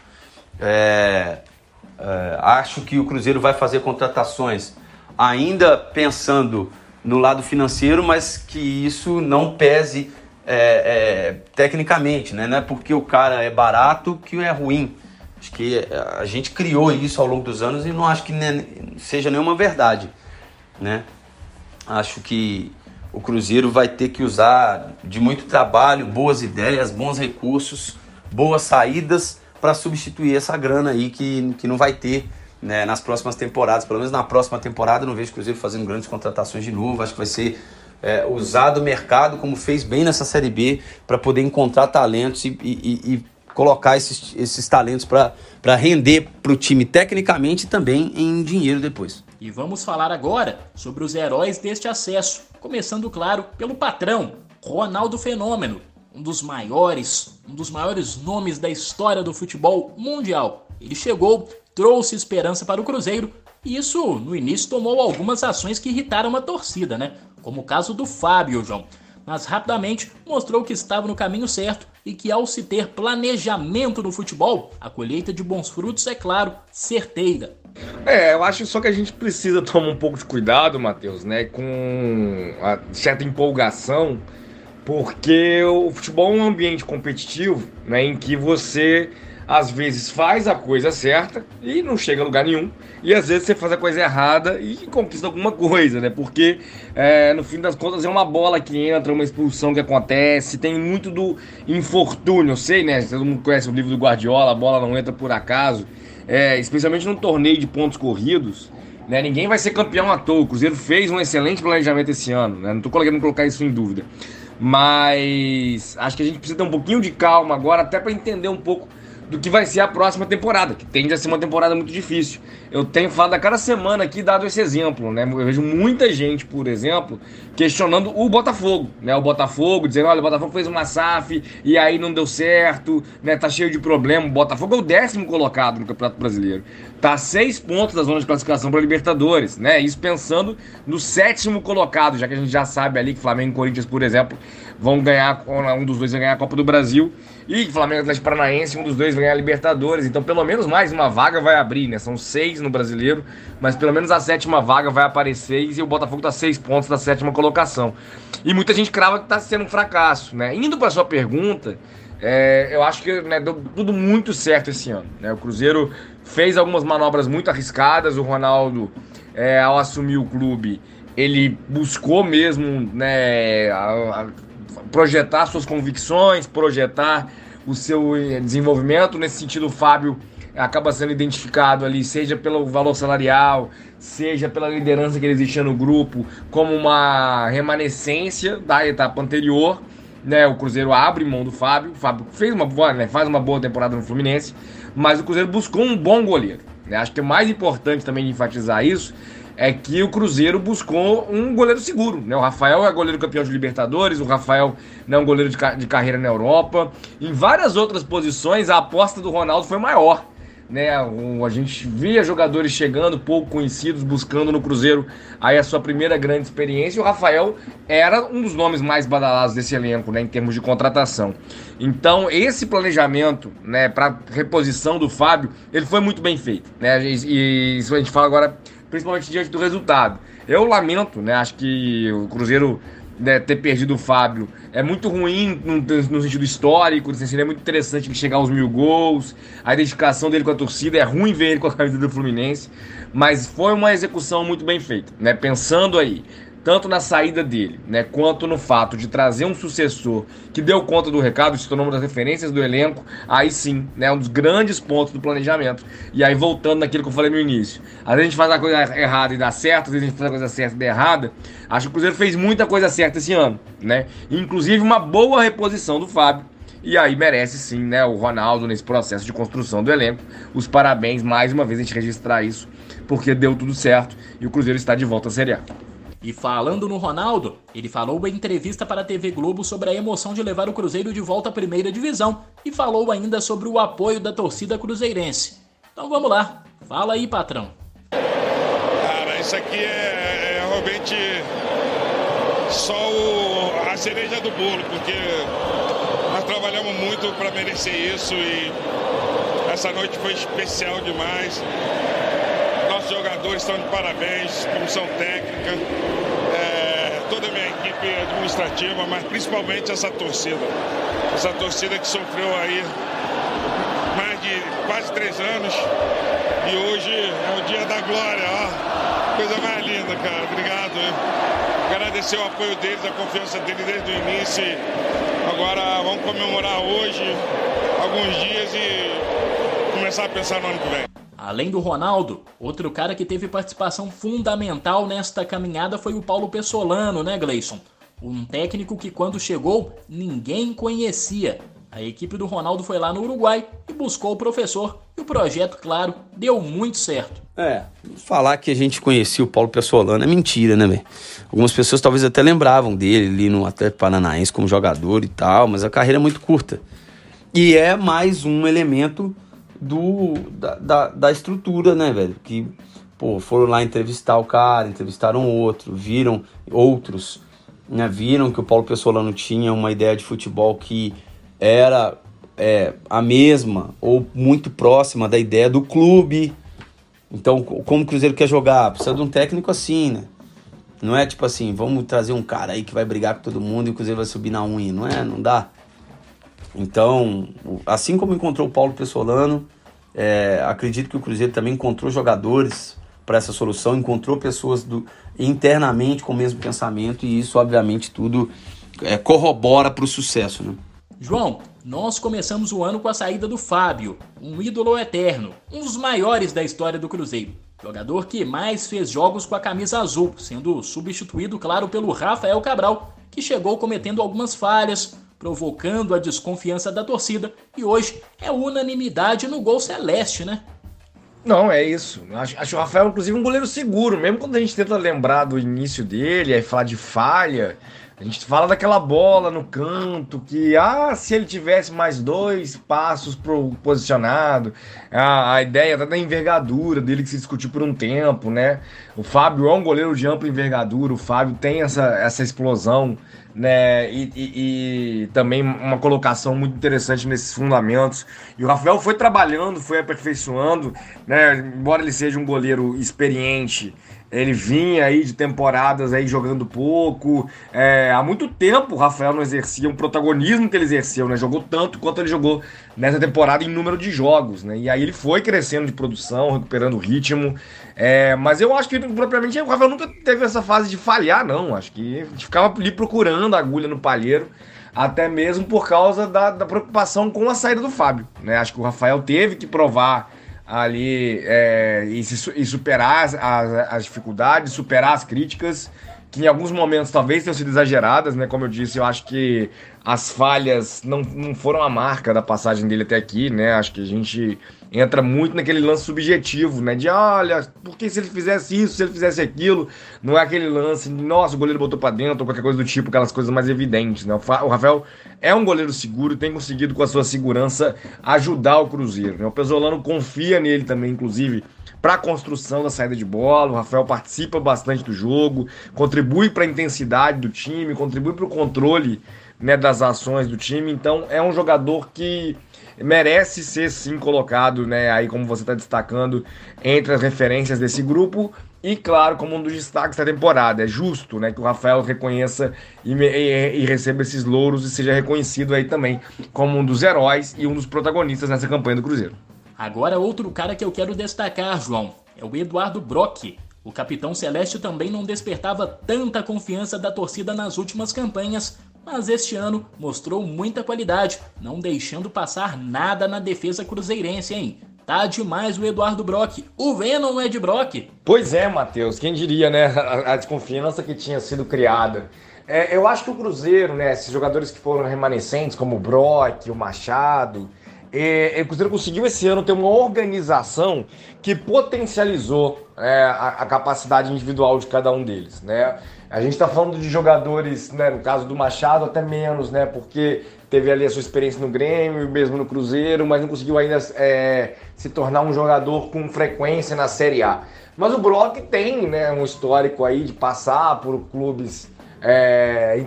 É, é, acho que o Cruzeiro vai fazer contratações ainda pensando no lado financeiro, mas que isso não pese é, é, tecnicamente, né? Não é porque o cara é barato que é ruim. Acho que a gente criou isso ao longo dos anos e não acho que seja nenhuma verdade, né? Acho que o Cruzeiro vai ter que usar de muito trabalho, boas ideias, bons recursos, boas saídas para substituir essa grana aí que, que não vai ter né, nas próximas temporadas. Pelo menos na próxima temporada não vejo o Cruzeiro fazendo grandes contratações de novo. Acho que vai ser é, usar do mercado, como fez bem nessa Série B, para poder encontrar talentos e, e, e colocar esses, esses talentos para render para o time tecnicamente e também em dinheiro depois. E vamos falar agora sobre os heróis deste acesso, começando, claro, pelo patrão, Ronaldo Fenômeno, um dos maiores, um dos maiores nomes da história do futebol mundial. Ele chegou, trouxe esperança para o Cruzeiro, e isso no início tomou algumas ações que irritaram a torcida, né? como o caso do Fábio, João. Mas rapidamente mostrou que estava no caminho certo e que ao se ter planejamento no futebol, a colheita de bons frutos é claro, certeira. É, eu acho só que a gente precisa tomar um pouco de cuidado, Matheus, né, com certa empolgação, porque o futebol é um ambiente competitivo, né, em que você às vezes faz a coisa certa e não chega a lugar nenhum, e às vezes você faz a coisa errada e conquista alguma coisa, né? Porque é, no fim das contas é uma bola que entra, uma expulsão que acontece, tem muito do infortúnio, eu sei, né? Todo mundo conhece o livro do Guardiola, a bola não entra por acaso, é, especialmente num torneio de pontos corridos. Né, ninguém vai ser campeão à toa. O Cruzeiro fez um excelente planejamento esse ano. Né, não estou querendo colocar isso em dúvida. Mas acho que a gente precisa ter um pouquinho de calma agora, até para entender um pouco do que vai ser a próxima temporada, que tende a ser uma temporada muito difícil. Eu tenho falado a cada semana aqui, dado esse exemplo, né? Eu vejo muita gente, por exemplo, questionando o Botafogo, né? O Botafogo, dizendo, olha, o Botafogo fez uma SAF e aí não deu certo, né? Tá cheio de problema. O Botafogo é o décimo colocado no Campeonato Brasileiro. Tá a seis pontos da zona de classificação para Libertadores, né? Isso pensando no sétimo colocado, já que a gente já sabe ali que Flamengo e Corinthians, por exemplo, vão ganhar, um dos dois vai ganhar a Copa do Brasil e Flamengo Atlético Paranaense, um dos dois vai ganhar a Libertadores. Então, pelo menos mais uma vaga vai abrir, né? São seis no brasileiro, mas pelo menos a sétima vaga vai aparecer e o Botafogo tá seis pontos da sétima colocação. E muita gente crava que tá sendo um fracasso, né? Indo para sua pergunta, é, eu acho que né, deu tudo muito certo esse ano. Né? O Cruzeiro fez algumas manobras muito arriscadas, o Ronaldo, é, ao assumir o clube, ele buscou mesmo né, a, a projetar suas convicções, projetar o seu eh, desenvolvimento. Nesse sentido, o Fábio acaba sendo identificado ali, seja pelo valor salarial, seja pela liderança que ele existia no grupo, como uma remanescência da etapa anterior. Né, o Cruzeiro abre mão do Fábio. O Fábio fez uma boa, né, faz uma boa temporada no Fluminense, mas o Cruzeiro buscou um bom goleiro. Né? Acho que é mais importante também enfatizar isso é que o Cruzeiro buscou um goleiro seguro. Né? O Rafael é goleiro campeão de Libertadores, o Rafael é um goleiro de, de carreira na Europa. Em várias outras posições, a aposta do Ronaldo foi maior. Né, a gente via jogadores chegando, pouco conhecidos, buscando no Cruzeiro aí a sua primeira grande experiência. E o Rafael era um dos nomes mais badalados desse elenco, né, em termos de contratação. Então, esse planejamento, né, para reposição do Fábio, ele foi muito bem feito, né? E, e isso a gente fala agora principalmente diante do resultado. Eu lamento, né? Acho que o Cruzeiro né, ter perdido o Fábio é muito ruim no, no sentido histórico, seria muito interessante ele chegar aos mil gols, a identificação dele com a torcida, é ruim ver ele com a camisa do Fluminense, mas foi uma execução muito bem feita, né? Pensando aí, tanto na saída dele, né, quanto no fato de trazer um sucessor que deu conta do recado, se tornou uma das referências do elenco, aí sim, né, um dos grandes pontos do planejamento. E aí voltando naquilo que eu falei no início, às vezes a gente faz a coisa errada e dá certo, às vezes a gente faz a coisa certa e dá errada. Acho que o Cruzeiro fez muita coisa certa esse ano, né? Inclusive uma boa reposição do Fábio. E aí merece sim, né, o Ronaldo nesse processo de construção do elenco. Os parabéns mais uma vez a gente registrar isso, porque deu tudo certo e o Cruzeiro está de volta à Série A. E falando no Ronaldo, ele falou em entrevista para a TV Globo sobre a emoção de levar o Cruzeiro de volta à primeira divisão e falou ainda sobre o apoio da torcida cruzeirense. Então vamos lá, fala aí, patrão. Cara, isso aqui é, é realmente só o, a cereja do bolo, porque nós trabalhamos muito para merecer isso e essa noite foi especial demais nossos jogadores estão de parabéns, comissão técnica, é, toda a minha equipe administrativa, mas principalmente essa torcida. Essa torcida que sofreu aí mais de quase três anos e hoje é o dia da glória, ó. Coisa mais linda, cara. Obrigado. Hein? Agradecer o apoio deles, a confiança deles desde o início. Agora vamos comemorar hoje, alguns dias e começar a pensar no ano que vem. Além do Ronaldo, outro cara que teve participação fundamental nesta caminhada foi o Paulo Pessolano, né, Gleison? Um técnico que quando chegou ninguém conhecia. A equipe do Ronaldo foi lá no Uruguai e buscou o professor e o projeto, claro, deu muito certo. É, falar que a gente conhecia o Paulo Pessolano é mentira, né, velho? Algumas pessoas talvez até lembravam dele ali no Atlético Paranaense como jogador e tal, mas a carreira é muito curta. E é mais um elemento do, da, da, da estrutura, né, velho? Que, pô, foram lá entrevistar o cara, entrevistaram outro, viram outros, né? Viram que o Paulo Pessolano tinha uma ideia de futebol que era é, a mesma ou muito próxima da ideia do clube. Então, como o Cruzeiro quer jogar? Precisa de um técnico assim, né? Não é tipo assim, vamos trazer um cara aí que vai brigar com todo mundo e o Cruzeiro vai subir na unha. Não é? Não dá. Então, assim como encontrou o Paulo Pessolano, é, acredito que o Cruzeiro também encontrou jogadores para essa solução, encontrou pessoas do, internamente com o mesmo pensamento e isso, obviamente, tudo é, corrobora para o sucesso. Né? João, nós começamos o ano com a saída do Fábio, um ídolo eterno, um dos maiores da história do Cruzeiro. Jogador que mais fez jogos com a camisa azul, sendo substituído, claro, pelo Rafael Cabral, que chegou cometendo algumas falhas, provocando a desconfiança da torcida e hoje é unanimidade no gol celeste, né? Não, é isso. Acho, o Rafael, inclusive, um goleiro seguro. Mesmo quando a gente tenta lembrar do início dele, aí falar de falha, a gente fala daquela bola no canto, que, ah, se ele tivesse mais dois passos pro posicionado, a, a ideia da envergadura dele que se discutiu por um tempo, né? O Fábio é um goleiro de ampla envergadura, o Fábio tem essa, essa explosão né? E, e, e, também uma colocação muito interessante nesses fundamentos. E o Rafael foi trabalhando, foi aperfeiçoando, né? Embora ele seja um goleiro experiente, ele vinha aí de temporadas aí jogando pouco. É, há muito tempo o Rafael não exercia um protagonismo que ele exerceu, né? Jogou tanto quanto ele jogou nessa temporada em número de jogos, né? E aí ele foi crescendo de produção, recuperando o ritmo. É, mas eu acho que propriamente o Rafael nunca teve essa fase de falhar, não. Acho que ficava ali procurando a agulha no palheiro até mesmo por causa da, da, preocupação com a saída do Fábio. Né? Acho que o Rafael teve que provar ali é, e, se, e, superar as, as, as, dificuldades, superar as críticas, que em alguns momentos talvez tenham sido exageradas, né? Como eu disse, eu acho que as falhas não, não foram a marca da passagem dele até aqui, né? Acho que a gente entra muito naquele lance subjetivo, né? De olha, por que se ele fizesse isso, se ele fizesse aquilo? Não é aquele lance nossa, o goleiro botou para dentro ou qualquer coisa do tipo, aquelas coisas mais evidentes, né? O Rafael é um goleiro seguro, tem conseguido com a sua segurança ajudar o Cruzeiro, né? O Pesolano confia nele também, inclusive para a construção da saída de bola. O Rafael participa bastante do jogo, contribui para a intensidade do time, contribui para o controle né, das ações do time. Então é um jogador que merece ser sim colocado, né, aí como você está destacando, entre as referências desse grupo. e, claro, como um dos destaques da temporada. É justo né, que o Rafael reconheça e, e, e, receba esses louros e seja reconhecido aí também como um dos heróis e um dos protagonistas nessa campanha do Cruzeiro. Agora, outro cara que eu quero destacar, João, é o Eduardo Brock. O capitão Celeste também não despertava tanta confiança da torcida nas últimas campanhas, mas este ano mostrou muita qualidade, não deixando passar nada na defesa cruzeirense, hein? Tá demais o Eduardo Brock. O Venom é de Brock. Pois é, Matheus. Quem diria, né? [LAUGHS] A, desconfiança que tinha sido criada. É, eu acho que o Cruzeiro, né? Esses jogadores que foram remanescentes, como o Brock, o Machado, é, o Cruzeiro conseguiu esse ano ter uma organização que potencializou é, a, a, capacidade individual de cada um deles, né? A gente está falando de jogadores, né, no caso do Machado, até menos, né? Porque teve ali a sua experiência no Grêmio, mesmo no Cruzeiro, mas não conseguiu ainda é, se tornar um jogador com frequência na Série A. Mas o Brock tem né, um histórico aí de passar por clubes é,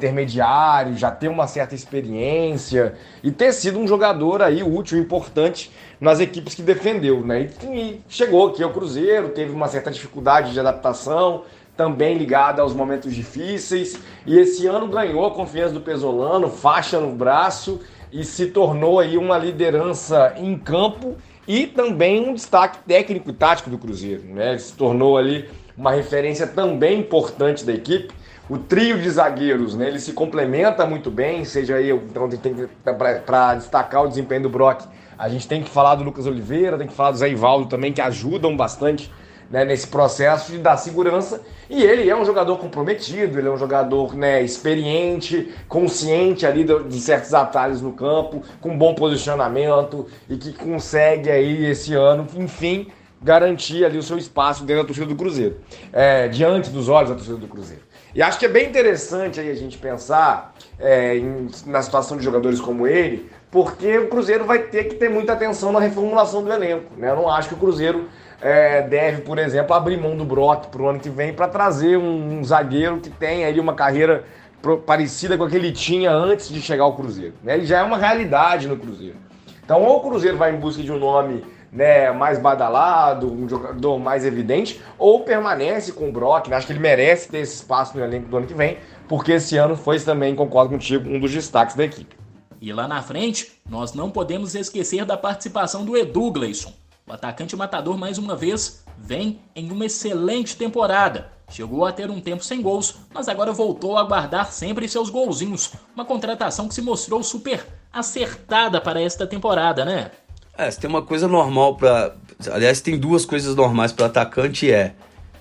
já ter uma certa experiência e ter sido um jogador aí útil, importante nas equipes que defendeu, né? E, e chegou aqui ao Cruzeiro, teve uma certa dificuldade de adaptação, também ligada aos momentos difíceis, e esse ano ganhou a confiança do Pesolano, faixa no braço e se tornou aí uma liderança em campo e também um destaque técnico e tático do Cruzeiro, né? Ele se tornou ali uma referência também importante da equipe o trio de zagueiros, né, ele se complementa muito bem, seja aí, então tem para destacar o desempenho do Brock, a gente tem que falar do Lucas Oliveira, tem que falar do Zé Ivaldo também, que ajudam bastante né, nesse processo de dar segurança. E ele é um jogador comprometido, ele é um jogador né, experiente, consciente ali de certos atalhos no campo, com bom posicionamento e que consegue aí esse ano, enfim, garantir ali o seu espaço dentro da torcida do Cruzeiro, é, diante dos olhos da torcida do Cruzeiro. E acho que é bem interessante aí a gente pensar é, em, na situação de jogadores como ele, porque o Cruzeiro vai ter que ter muita atenção na reformulação do elenco. Né? Eu não acho que o Cruzeiro é, deve, por exemplo, abrir mão do Brock para o ano que vem para trazer um, um, zagueiro que tenha aí uma carreira pro, parecida com a que ele tinha antes de chegar ao Cruzeiro. Né? Ele já é uma realidade no Cruzeiro. Então, ou o Cruzeiro vai em busca de um nome né, mais badalado, um jogador mais evidente, ou permanece com o Brock, né? acho que ele merece ter esse espaço no elenco do ano que vem, porque esse ano foi também, concordo contigo, um dos destaques da equipe. E lá na frente, nós não podemos esquecer da participação do Edu Gleison. O atacante matador, mais uma vez, vem em uma excelente temporada. Chegou a ter um tempo sem gols, mas agora voltou a guardar sempre seus golzinhos. Uma contratação que se mostrou super acertada para esta temporada, né? É, se tem uma coisa normal para. Aliás, tem duas coisas normais para atacante: é,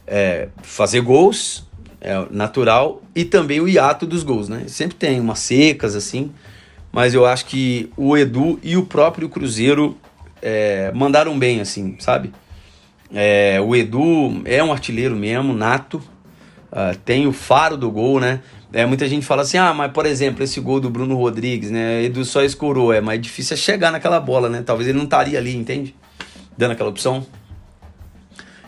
é, fazer gols, é natural, e também o hiato dos gols, né? Sempre tem umas secas assim, mas eu acho que o Edu e o próprio Cruzeiro é, mandaram bem, assim, sabe? É, o Edu é um artilheiro mesmo, nato, uh, tem o faro do gol, né? É, muita gente fala assim, ah, mas por exemplo, esse gol do Bruno Rodrigues, né? Edu só escorou, é mais difícil é chegar naquela bola, né? Talvez ele não estaria ali, entende? Dando aquela opção.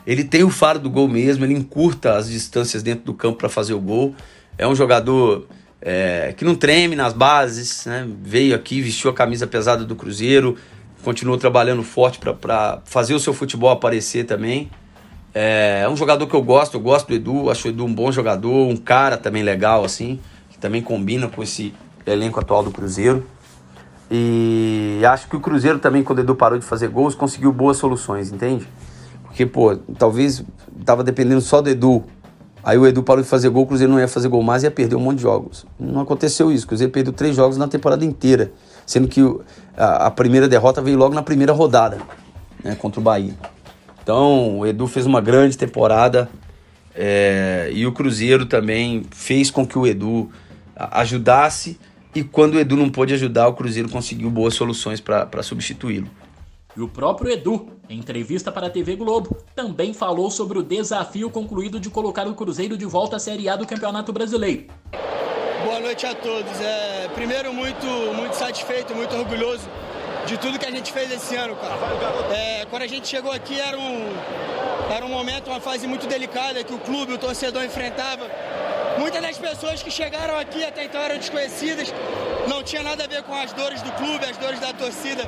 Ele tem o faro do gol mesmo, ele encurta as distâncias dentro do campo para fazer o gol. É um jogador é, que não treme nas bases, né? Veio aqui, vestiu a camisa pesada do Cruzeiro, continuou trabalhando forte para fazer o seu futebol aparecer também. É, é um jogador que eu gosto, eu gosto do Edu, acho o Edu um bom jogador, um cara também legal, assim, que também combina com esse elenco atual do Cruzeiro. E acho que o Cruzeiro também, quando o Edu parou de fazer gols, conseguiu boas soluções, entende? Porque, pô, talvez tava dependendo só do Edu. Aí o Edu parou de fazer gol, o Cruzeiro não ia fazer gol mais e ia perder um monte de jogos. Não aconteceu isso. O Cruzeiro perdeu três jogos na temporada inteira. Sendo que a, primeira derrota veio logo na primeira rodada, né, contra o Bahia. Então, o Edu fez uma grande temporada é, e o Cruzeiro também fez com que o Edu ajudasse. E quando o Edu não pôde ajudar, o Cruzeiro conseguiu boas soluções para substituí-lo. E o próprio Edu, em entrevista para a TV Globo, também falou sobre o desafio concluído de colocar o Cruzeiro de volta à Série A do Campeonato Brasileiro. Boa noite a todos. É, primeiro, muito, muito satisfeito, muito orgulhoso de tudo que a gente fez esse ano, cara. É, quando a gente chegou aqui era um, era um momento, uma fase muito delicada que o clube, o torcedor enfrentava. Muitas das pessoas que chegaram aqui até então eram desconhecidas, não tinha nada a ver com as dores do clube, as dores da torcida.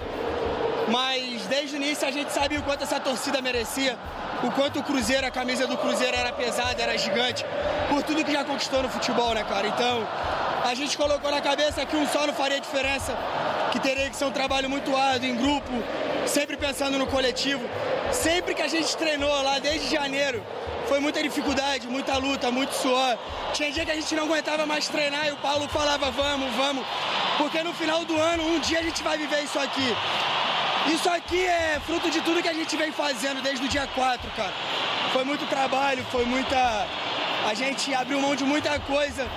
Mas desde o início a gente sabia o quanto essa torcida merecia, o quanto o Cruzeiro, a camisa do Cruzeiro era pesada, era gigante, por tudo que já conquistou no futebol, né, cara? Então, a gente colocou na cabeça que um só não faria diferença, que teria que ser um trabalho muito árduo, em grupo, sempre pensando no coletivo. Sempre que a gente treinou lá desde janeiro, foi muita dificuldade, muita luta, muito suor. Tinha dia que a gente não aguentava mais treinar e o Paulo falava, vamos, vamos. Porque no final do ano, um dia a gente vai viver isso aqui. Isso aqui é fruto de tudo que a gente vem fazendo desde o dia 4, cara. Foi muito trabalho, foi muita. A gente abriu mão de muita coisa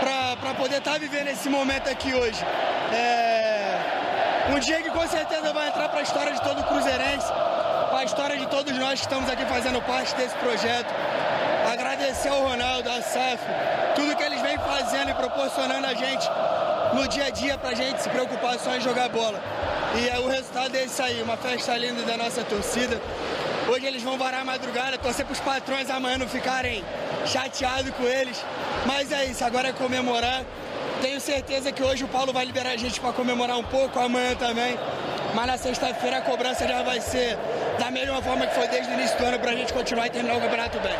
para poder estar tá vivendo esse momento aqui hoje. É... Um dia que com certeza vai entrar para a história de todo o Cruzeirense, para a história de todos nós que estamos aqui fazendo parte desse projeto. Agradecer ao Ronaldo, ao SAF, tudo que eles vêm fazendo e proporcionando a gente no dia a dia para a gente se preocupar só em jogar bola. E é, o resultado é isso aí, uma festa linda da nossa torcida. Hoje eles vão varar a madrugada, torcer para os patrões amanhã não ficarem chateados com eles. Mas é isso, agora é comemorar. Tenho certeza que hoje o Paulo vai liberar a gente para comemorar um pouco, amanhã também. Mas na sexta-feira a cobrança já vai ser da mesma forma que foi desde o início do ano para a gente continuar e terminar o campeonato bem.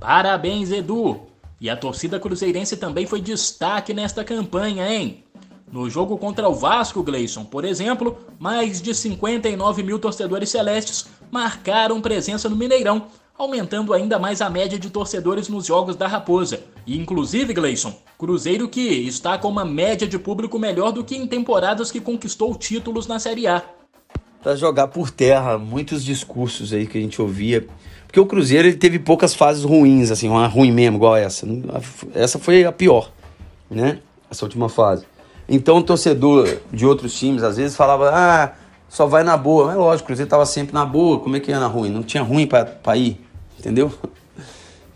Parabéns, Edu! E a torcida cruzeirense também foi destaque nesta campanha, hein? No jogo contra o Vasco, Gleison, por exemplo, mais de 59 mil torcedores celestes marcaram presença no Mineirão, aumentando ainda mais a média de torcedores nos jogos da Raposa. E inclusive, Gleison, Cruzeiro que está com uma média de público melhor do que em temporadas que conquistou títulos na Série A. Para jogar por terra muitos discursos aí que a gente ouvia, porque o Cruzeiro ele teve poucas fases ruins, assim, uma ruim mesmo, igual essa. Essa foi a pior, né? Essa última fase. Então o torcedor de outros times às vezes falava, ah, só vai na boa. Mas lógico, o Cruzeiro estava sempre na boa, como é que ia na ruim? Não tinha ruim para ir, entendeu? [LAUGHS]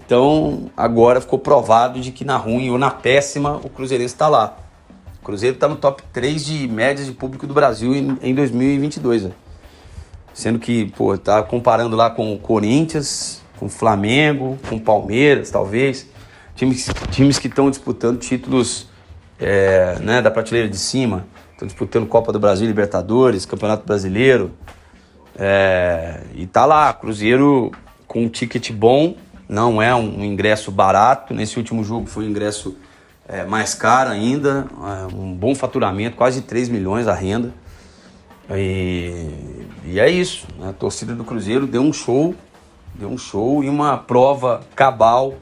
Então agora ficou provado de que na ruim ou na péssima o Cruzeirense está lá. O Cruzeiro está no top 3 de médias de público do Brasil em, em 2022. Né? Sendo que, pô, tá comparando lá com o Corinthians, com o Flamengo, com o Palmeiras, talvez. Times, times que estão disputando títulos é, né, da prateleira de cima. Estão disputando Copa do Brasil, Libertadores, Campeonato Brasileiro. É, e tá lá, Cruzeiro com um ticket bom, não é um, ingresso barato. Nesse último jogo foi um ingresso é, mais caro ainda, é, um bom faturamento, quase 3 milhões a renda. E, e é isso, né? a torcida do Cruzeiro deu um show, deu um show e uma prova cabal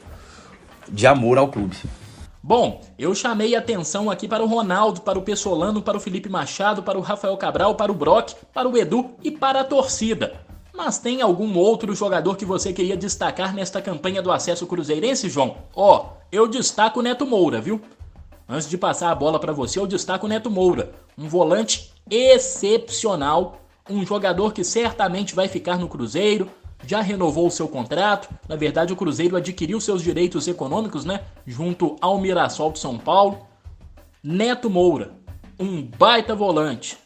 de amor ao clube. Bom, eu chamei atenção aqui para o Ronaldo, para o Pessolano, para o Felipe Machado, para o Rafael Cabral, para o Brock, para o Edu e para a torcida. Mas tem algum outro jogador que você queria destacar nesta campanha do acesso cruzeirense, João? Ó, oh, eu destaco o Neto Moura, viu? Antes de passar a bola para você, eu destaco o Neto Moura, um volante excepcional, um jogador que certamente vai ficar no Cruzeiro, já renovou o seu contrato. Na verdade, o Cruzeiro adquiriu seus direitos econômicos, né? Junto ao Mirassol de São Paulo. Neto Moura, um baita volante.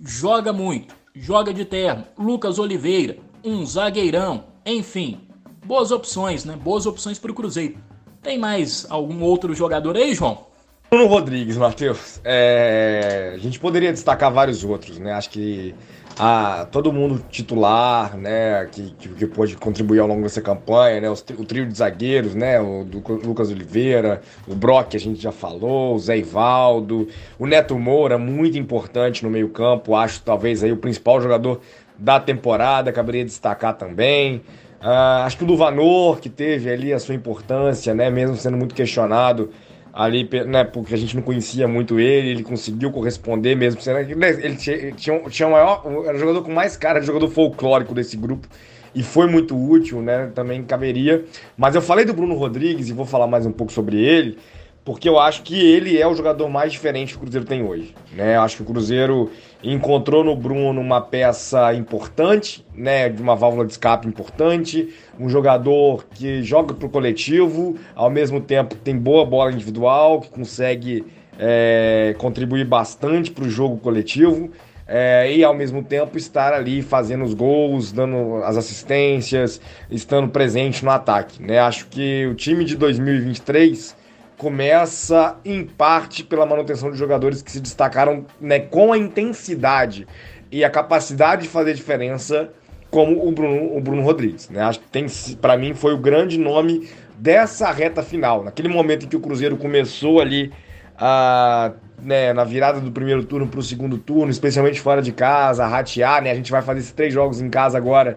Joga muito, joga de terno. Lucas Oliveira, um zagueirão. Enfim, boas opções, né? Boas opções para o Cruzeiro. Tem mais algum outro jogador aí, João? Bruno Rodrigues, Matheus. É... A gente poderia destacar vários outros, né? Acho que a todo mundo titular, né, que, que, que, pôde contribuir ao longo dessa campanha, né, o, o trio de zagueiros, né, o do Lucas Oliveira, o Brock a gente já falou, o Zé Ivaldo, o Neto Moura, muito importante no meio campo, acho talvez aí o principal jogador da temporada, caberia destacar também. Uh, acho que o Luvanor, que teve ali a sua importância, né, mesmo sendo muito questionado, ali, né, porque a gente não conhecia muito ele, ele conseguiu corresponder mesmo, que né, ele tinha, tinha, o maior, era o jogador com mais cara jogador folclórico desse grupo e foi muito útil, né, também caberia. Mas eu falei do Bruno Rodrigues e vou falar mais um pouco sobre ele, porque eu acho que ele é o jogador mais diferente que o Cruzeiro tem hoje. Né? Acho que o Cruzeiro encontrou no Bruno uma peça importante, né? de uma válvula de escape importante, um jogador que joga para o coletivo, ao mesmo tempo tem boa bola individual, que consegue é, contribuir bastante para o jogo coletivo. É, e ao mesmo tempo estar ali fazendo os gols, dando as assistências, estando presente no ataque. Né? Acho que o time de 2023 começa em parte pela manutenção de jogadores que se destacaram né, com a intensidade e a capacidade de fazer diferença como o Bruno, o Bruno Rodrigues. Né? Acho que tem, para mim, foi o grande nome dessa reta final. Naquele momento em que o Cruzeiro começou ali a, né, na virada do primeiro turno para o segundo turno, especialmente fora de casa, a ratear, né? A gente vai fazer esses três jogos em casa agora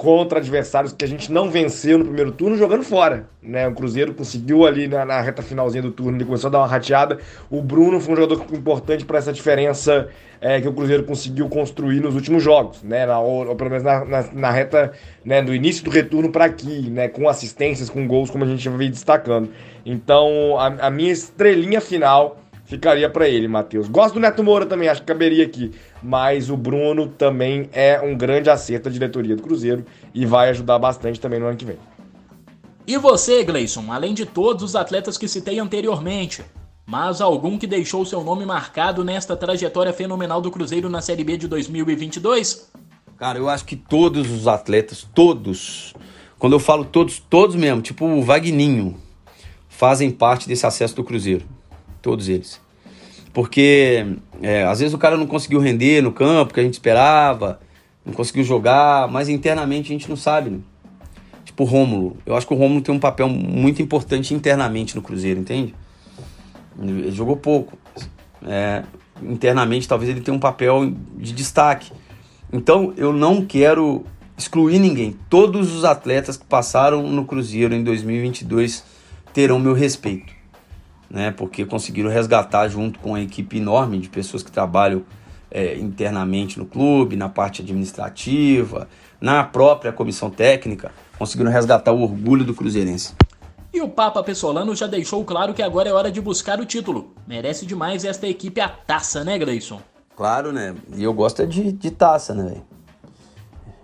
contra adversários que a gente não venceu no primeiro turno jogando fora. Né? O Cruzeiro conseguiu ali na, na reta finalzinha do turno, ele começou a dar uma rateada. O Bruno foi um jogador importante para essa diferença é, que o Cruzeiro conseguiu construir nos últimos jogos, né? Na, ou, ou pelo menos na, na, na, reta né, do início do retorno para aqui, né? com assistências, com gols, como a gente já veio destacando. Então, a, a minha estrelinha final ficaria para ele, Matheus. Gosto do Neto Moura também, acho que caberia aqui. Mas o Bruno também é um grande acerto da diretoria do Cruzeiro e vai ajudar bastante também no ano que vem. E você, Gleison, além de todos os atletas que citei anteriormente, mas algum que deixou seu nome marcado nesta trajetória fenomenal do Cruzeiro na Série B de 2022? Cara, eu acho que todos os atletas, todos, quando eu falo todos, todos mesmo, tipo o Vagninho, fazem parte desse acesso do Cruzeiro. Todos eles. Porque é, às vezes o cara não conseguiu render no campo que a gente esperava, não conseguiu jogar, mas internamente a gente não sabe. Né? Tipo o Rômulo. Eu acho que o Rômulo tem um papel muito importante internamente no Cruzeiro, entende? Ele jogou pouco. É, internamente talvez ele tenha um papel de destaque. Então eu não quero excluir ninguém. Todos os atletas que passaram no Cruzeiro em 2022 terão meu respeito né? Porque conseguiram resgatar junto com uma equipe enorme de pessoas que trabalham é, internamente no clube, na parte administrativa, na própria comissão técnica, conseguiram resgatar o orgulho do Cruzeirense. E o Papa Pessolano já deixou claro que agora é hora de buscar o título. Merece demais esta equipe a taça, né, Gleison? Claro, né? E eu gosto de, de taça, né, velho?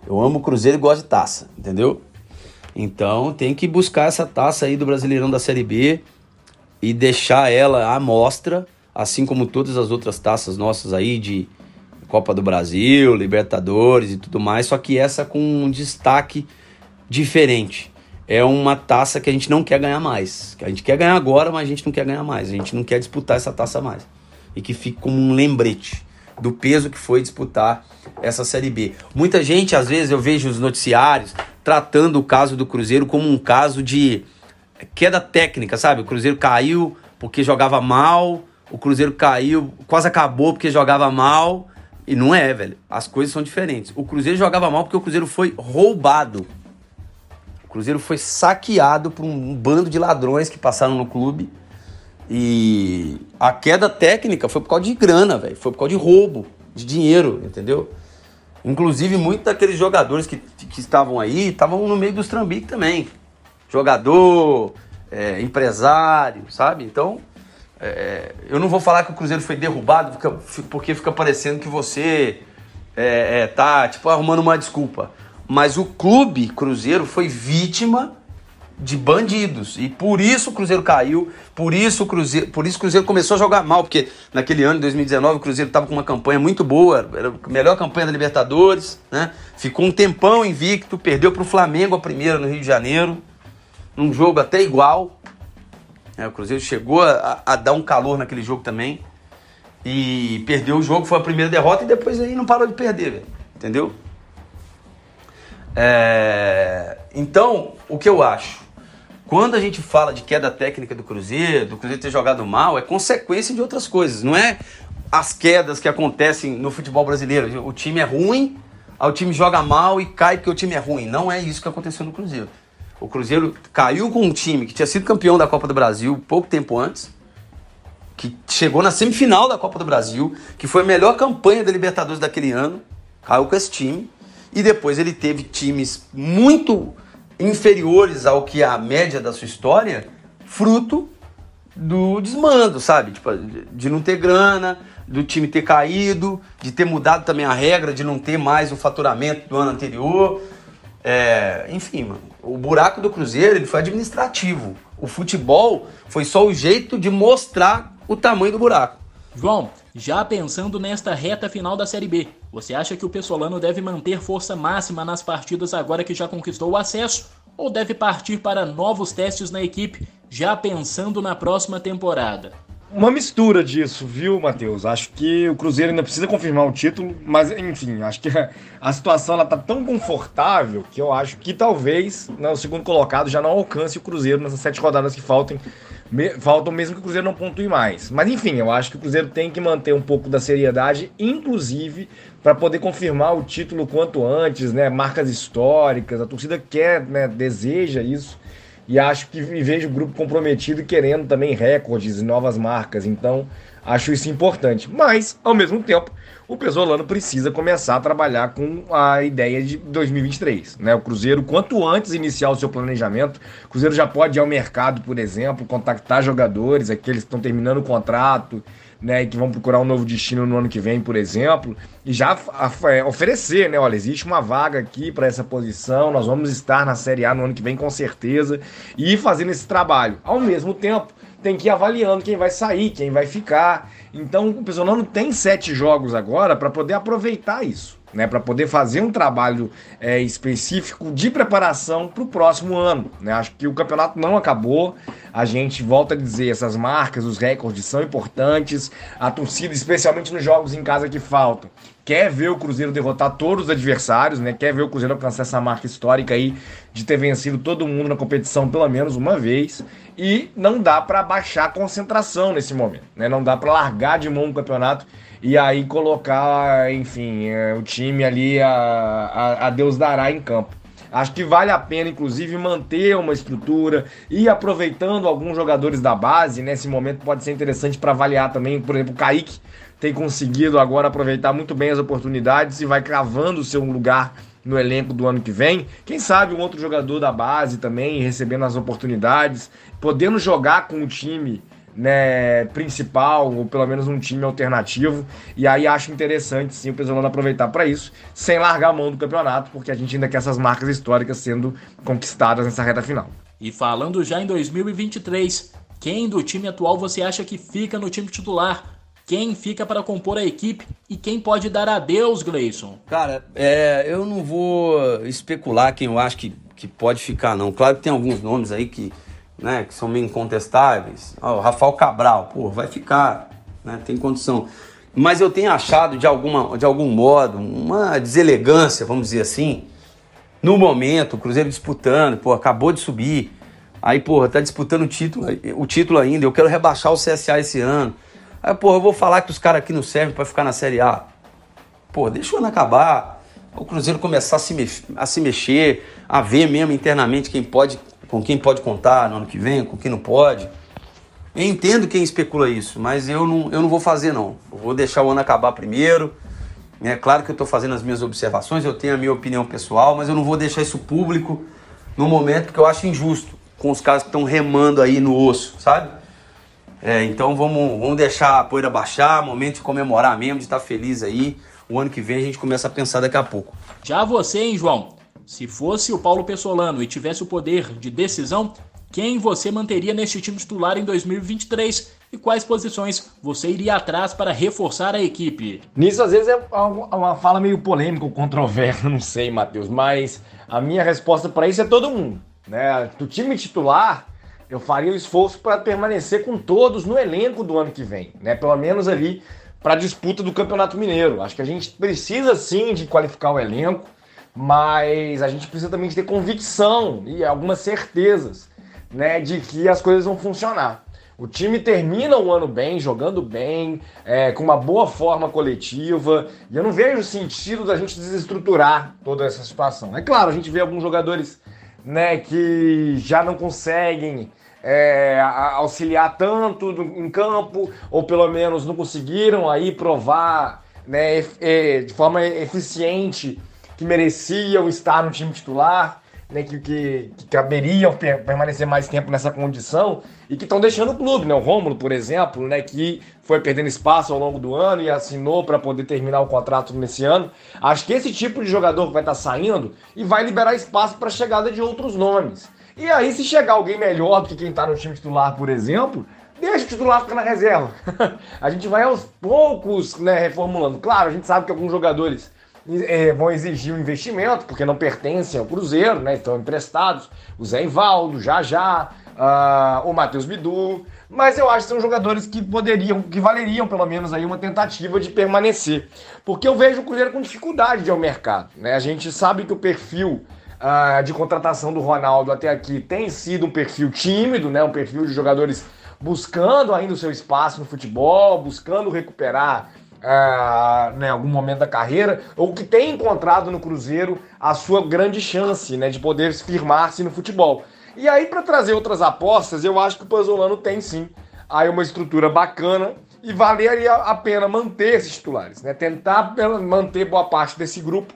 Eu amo o Cruzeiro e gosto de taça, entendeu? Então tem que buscar essa taça aí do Brasileirão da Série B e deixar ela à mostra, assim como todas as outras taças nossas aí de Copa do Brasil, Libertadores e tudo mais, só que essa com um destaque diferente. É uma taça que a gente não quer ganhar mais. Que a gente quer ganhar agora, mas a gente não quer ganhar mais. A gente não quer disputar essa taça mais. E que fique como um lembrete do peso que foi disputar essa Série B. Muita gente, às vezes, eu vejo os noticiários tratando o caso do Cruzeiro como um caso de queda técnica, sabe? O Cruzeiro caiu porque jogava mal, o Cruzeiro caiu, quase acabou porque jogava mal. E não é, velho. As coisas são diferentes. O Cruzeiro jogava mal porque o Cruzeiro foi roubado. O Cruzeiro foi saqueado por um bando de ladrões que passaram no clube. E a queda técnica foi por causa de grana, velho. Foi por causa de roubo, de dinheiro, entendeu? Inclusive, muitos daqueles jogadores que, que estavam aí estavam no meio dos trambiques também jogador, é, empresário, sabe? Então, é, eu não vou falar que o Cruzeiro foi derrubado porque fica parecendo que você é, é, tá tipo arrumando uma desculpa. Mas o clube Cruzeiro foi vítima de bandidos e por isso o Cruzeiro caiu, por isso o Cruzeiro, por isso o Cruzeiro começou a jogar mal, porque naquele ano de 2019 o Cruzeiro estava com uma campanha muito boa, era a melhor campanha da Libertadores, né? Ficou um tempão invicto, perdeu para o Flamengo a primeira no Rio de Janeiro num jogo até igual. É, o Cruzeiro chegou a, a, dar um calor naquele jogo também. E perdeu o jogo, foi a primeira derrota e depois aí não parou de perder, véio, entendeu? É, então, o que eu acho? Quando a gente fala de queda técnica do Cruzeiro, do Cruzeiro ter jogado mal, é consequência de outras coisas. Não é as quedas que acontecem no futebol brasileiro. O time é ruim, o time joga mal e cai porque o time é ruim. Não é isso que aconteceu no Cruzeiro. O Cruzeiro caiu com um time que tinha sido campeão da Copa do Brasil pouco tempo antes, que chegou na semifinal da Copa do Brasil, que foi a melhor campanha da Libertadores daquele ano, caiu com esse time, e depois ele teve times muito inferiores ao que é a média da sua história, fruto do desmando, sabe? Tipo, de não ter grana, do time ter caído, de ter mudado também a regra, de não ter mais o faturamento do ano anterior. É, enfim, mano, o buraco do Cruzeiro ele foi administrativo. O futebol foi só o jeito de mostrar o tamanho do buraco. João, já pensando nesta reta final da Série B, você acha que o Pessolano deve manter força máxima nas partidas agora que já conquistou o acesso? Ou deve partir para novos testes na equipe, já pensando na próxima temporada? Uma mistura disso, viu, Matheus? Acho que o Cruzeiro ainda precisa confirmar o título, mas enfim, acho que a situação ela tá tão confortável que eu acho que talvez né, o segundo colocado já não alcance o Cruzeiro nessas sete rodadas que faltam, me, faltam mesmo que o Cruzeiro não pontue mais. Mas enfim, eu acho que o Cruzeiro tem que manter um pouco da seriedade, inclusive para poder confirmar o título quanto antes, né? Marcas históricas, a torcida quer, né, deseja isso e acho que vejo o grupo comprometido e querendo também recordes e novas marcas. Então, acho isso importante. Mas, ao mesmo tempo, o Pesolano precisa começar a trabalhar com a ideia de 2023. Né? O Cruzeiro, quanto antes iniciar o seu planejamento, o Cruzeiro já pode ir ao mercado, por exemplo, contactar jogadores, aqueles que estão terminando o contrato né, que vão procurar um novo destino no ano que vem, por exemplo, e já é, oferecer, né, olha, existe uma vaga aqui para essa posição, nós vamos estar na Série A no ano que vem com certeza, e ir fazendo esse trabalho. Ao mesmo tempo, tem que ir avaliando quem vai sair, quem vai ficar. Então, o pessoal não tem sete jogos agora para poder aproveitar isso né, para poder fazer um trabalho é, específico de preparação para o próximo ano. Né? Acho que o campeonato não acabou. A gente volta a dizer, essas marcas, os recordes são importantes. A torcida, especialmente nos jogos em casa que faltam, quer ver o Cruzeiro derrotar todos os adversários, né? Quer ver o Cruzeiro alcançar essa marca histórica aí de ter vencido todo mundo na competição pelo menos uma vez. E não dá para baixar a concentração nesse momento, né? Não dá para largar de mão o campeonato e aí colocar, enfim, é, o time ali a, a, a Deus dará em campo. Acho que vale a pena, inclusive, manter uma estrutura e aproveitando alguns jogadores da base. Nesse momento pode ser interessante para avaliar também, por exemplo, o Kaique tem conseguido agora aproveitar muito bem as oportunidades e vai cravando o seu lugar no elenco do ano que vem. Quem sabe um outro jogador da base também recebendo as oportunidades, podendo jogar com o time né, principal, ou pelo menos um time alternativo. E aí acho interessante sim o Pesolano aproveitar para isso, sem largar a mão do campeonato, porque a gente ainda quer essas marcas históricas sendo conquistadas nessa reta final. E falando já em 2023, quem do time atual você acha que fica no time titular? Quem fica para compor a equipe e quem pode dar adeus, Gleison? Cara, é, eu não vou especular quem eu acho que, que pode ficar, não. Claro que tem alguns nomes aí que, né, que são meio incontestáveis. o Rafael Cabral, pô, vai ficar, né, tem condição. Mas eu tenho achado de, alguma, de algum modo uma deselegância, vamos dizer assim, no momento, o Cruzeiro disputando, pô, acabou de subir. Aí, porra, tá disputando o título, o título ainda. Eu quero rebaixar o CSA esse ano. Aí, porra, eu vou falar que os caras aqui não servem para ficar na Série A. Pô, deixa o ano acabar. O Cruzeiro começar a se, a se mexer, a ver mesmo internamente quem pode com quem pode contar no ano que vem, com quem não pode. Eu entendo quem especula isso, mas eu não, eu não vou fazer não. Eu vou deixar o ano acabar primeiro. É claro que eu estou fazendo as minhas observações, eu tenho a minha opinião pessoal, mas eu não vou deixar isso público no momento porque eu acho injusto com os caras que estão remando aí no osso, sabe? É, então vamos, vamos deixar a poeira baixar, momento de comemorar mesmo, de estar feliz aí. O ano que vem a gente começa a pensar daqui a pouco. Já você, hein, João? Se fosse o Paulo Pessolano e tivesse o poder de decisão, quem você manteria neste time titular em 2023 e quais posições você iria atrás para reforçar a equipe? Nisso, às vezes, é uma fala meio polêmica ou controversa, [LAUGHS] não sei, Matheus, mas a minha resposta para isso é todo mundo. Né? Do time titular, eu faria o esforço para permanecer com todos no elenco do ano que vem, né? pelo menos ali para a disputa do Campeonato Mineiro. Acho que a gente precisa sim de qualificar o elenco mas a gente precisa também ter convicção e algumas certezas né, de que as coisas vão funcionar. O time termina o ano bem, jogando bem, é, com uma boa forma coletiva, e eu não vejo sentido da gente desestruturar toda essa situação. É claro, a gente vê alguns jogadores né, que já não conseguem é, auxiliar tanto em campo, ou pelo menos não conseguiram aí provar né, de forma eficiente que mereciam estar no time titular, né, que, que, que caberiam permanecer mais tempo nessa condição e que estão deixando o clube, né? O Rômulo, por exemplo, né, que foi perdendo espaço ao longo do ano e assinou para poder terminar o contrato nesse ano. Acho que esse tipo de jogador vai estar tá saindo e vai liberar espaço para a chegada de outros nomes. E aí, se chegar alguém melhor do que quem está no time titular, por exemplo, deixa o titular ficar na reserva. [LAUGHS] a gente vai aos poucos né, reformulando. Claro, a gente sabe que alguns jogadores é, vão exigir um investimento, porque não pertencem ao Cruzeiro, né? Estão emprestados. O Zé Ivaldo, já já, uh, o Matheus Bidu, mas eu acho que são jogadores que poderiam, que valeriam pelo menos aí uma tentativa de permanecer, porque eu vejo o Cruzeiro com dificuldade de ir ao mercado, né? A gente sabe que o perfil uh, de contratação do Ronaldo até aqui tem sido um perfil tímido, né? Um perfil de jogadores buscando ainda o seu espaço no futebol, buscando recuperar uh, né, algum momento da carreira, ou que tem encontrado no Cruzeiro a sua grande chance né, de poder firmar-se no futebol. E aí, para trazer outras apostas, eu acho que o Pazolano tem sim aí uma estrutura bacana e valeria a pena manter esses titulares, né? Tentar manter boa parte desse grupo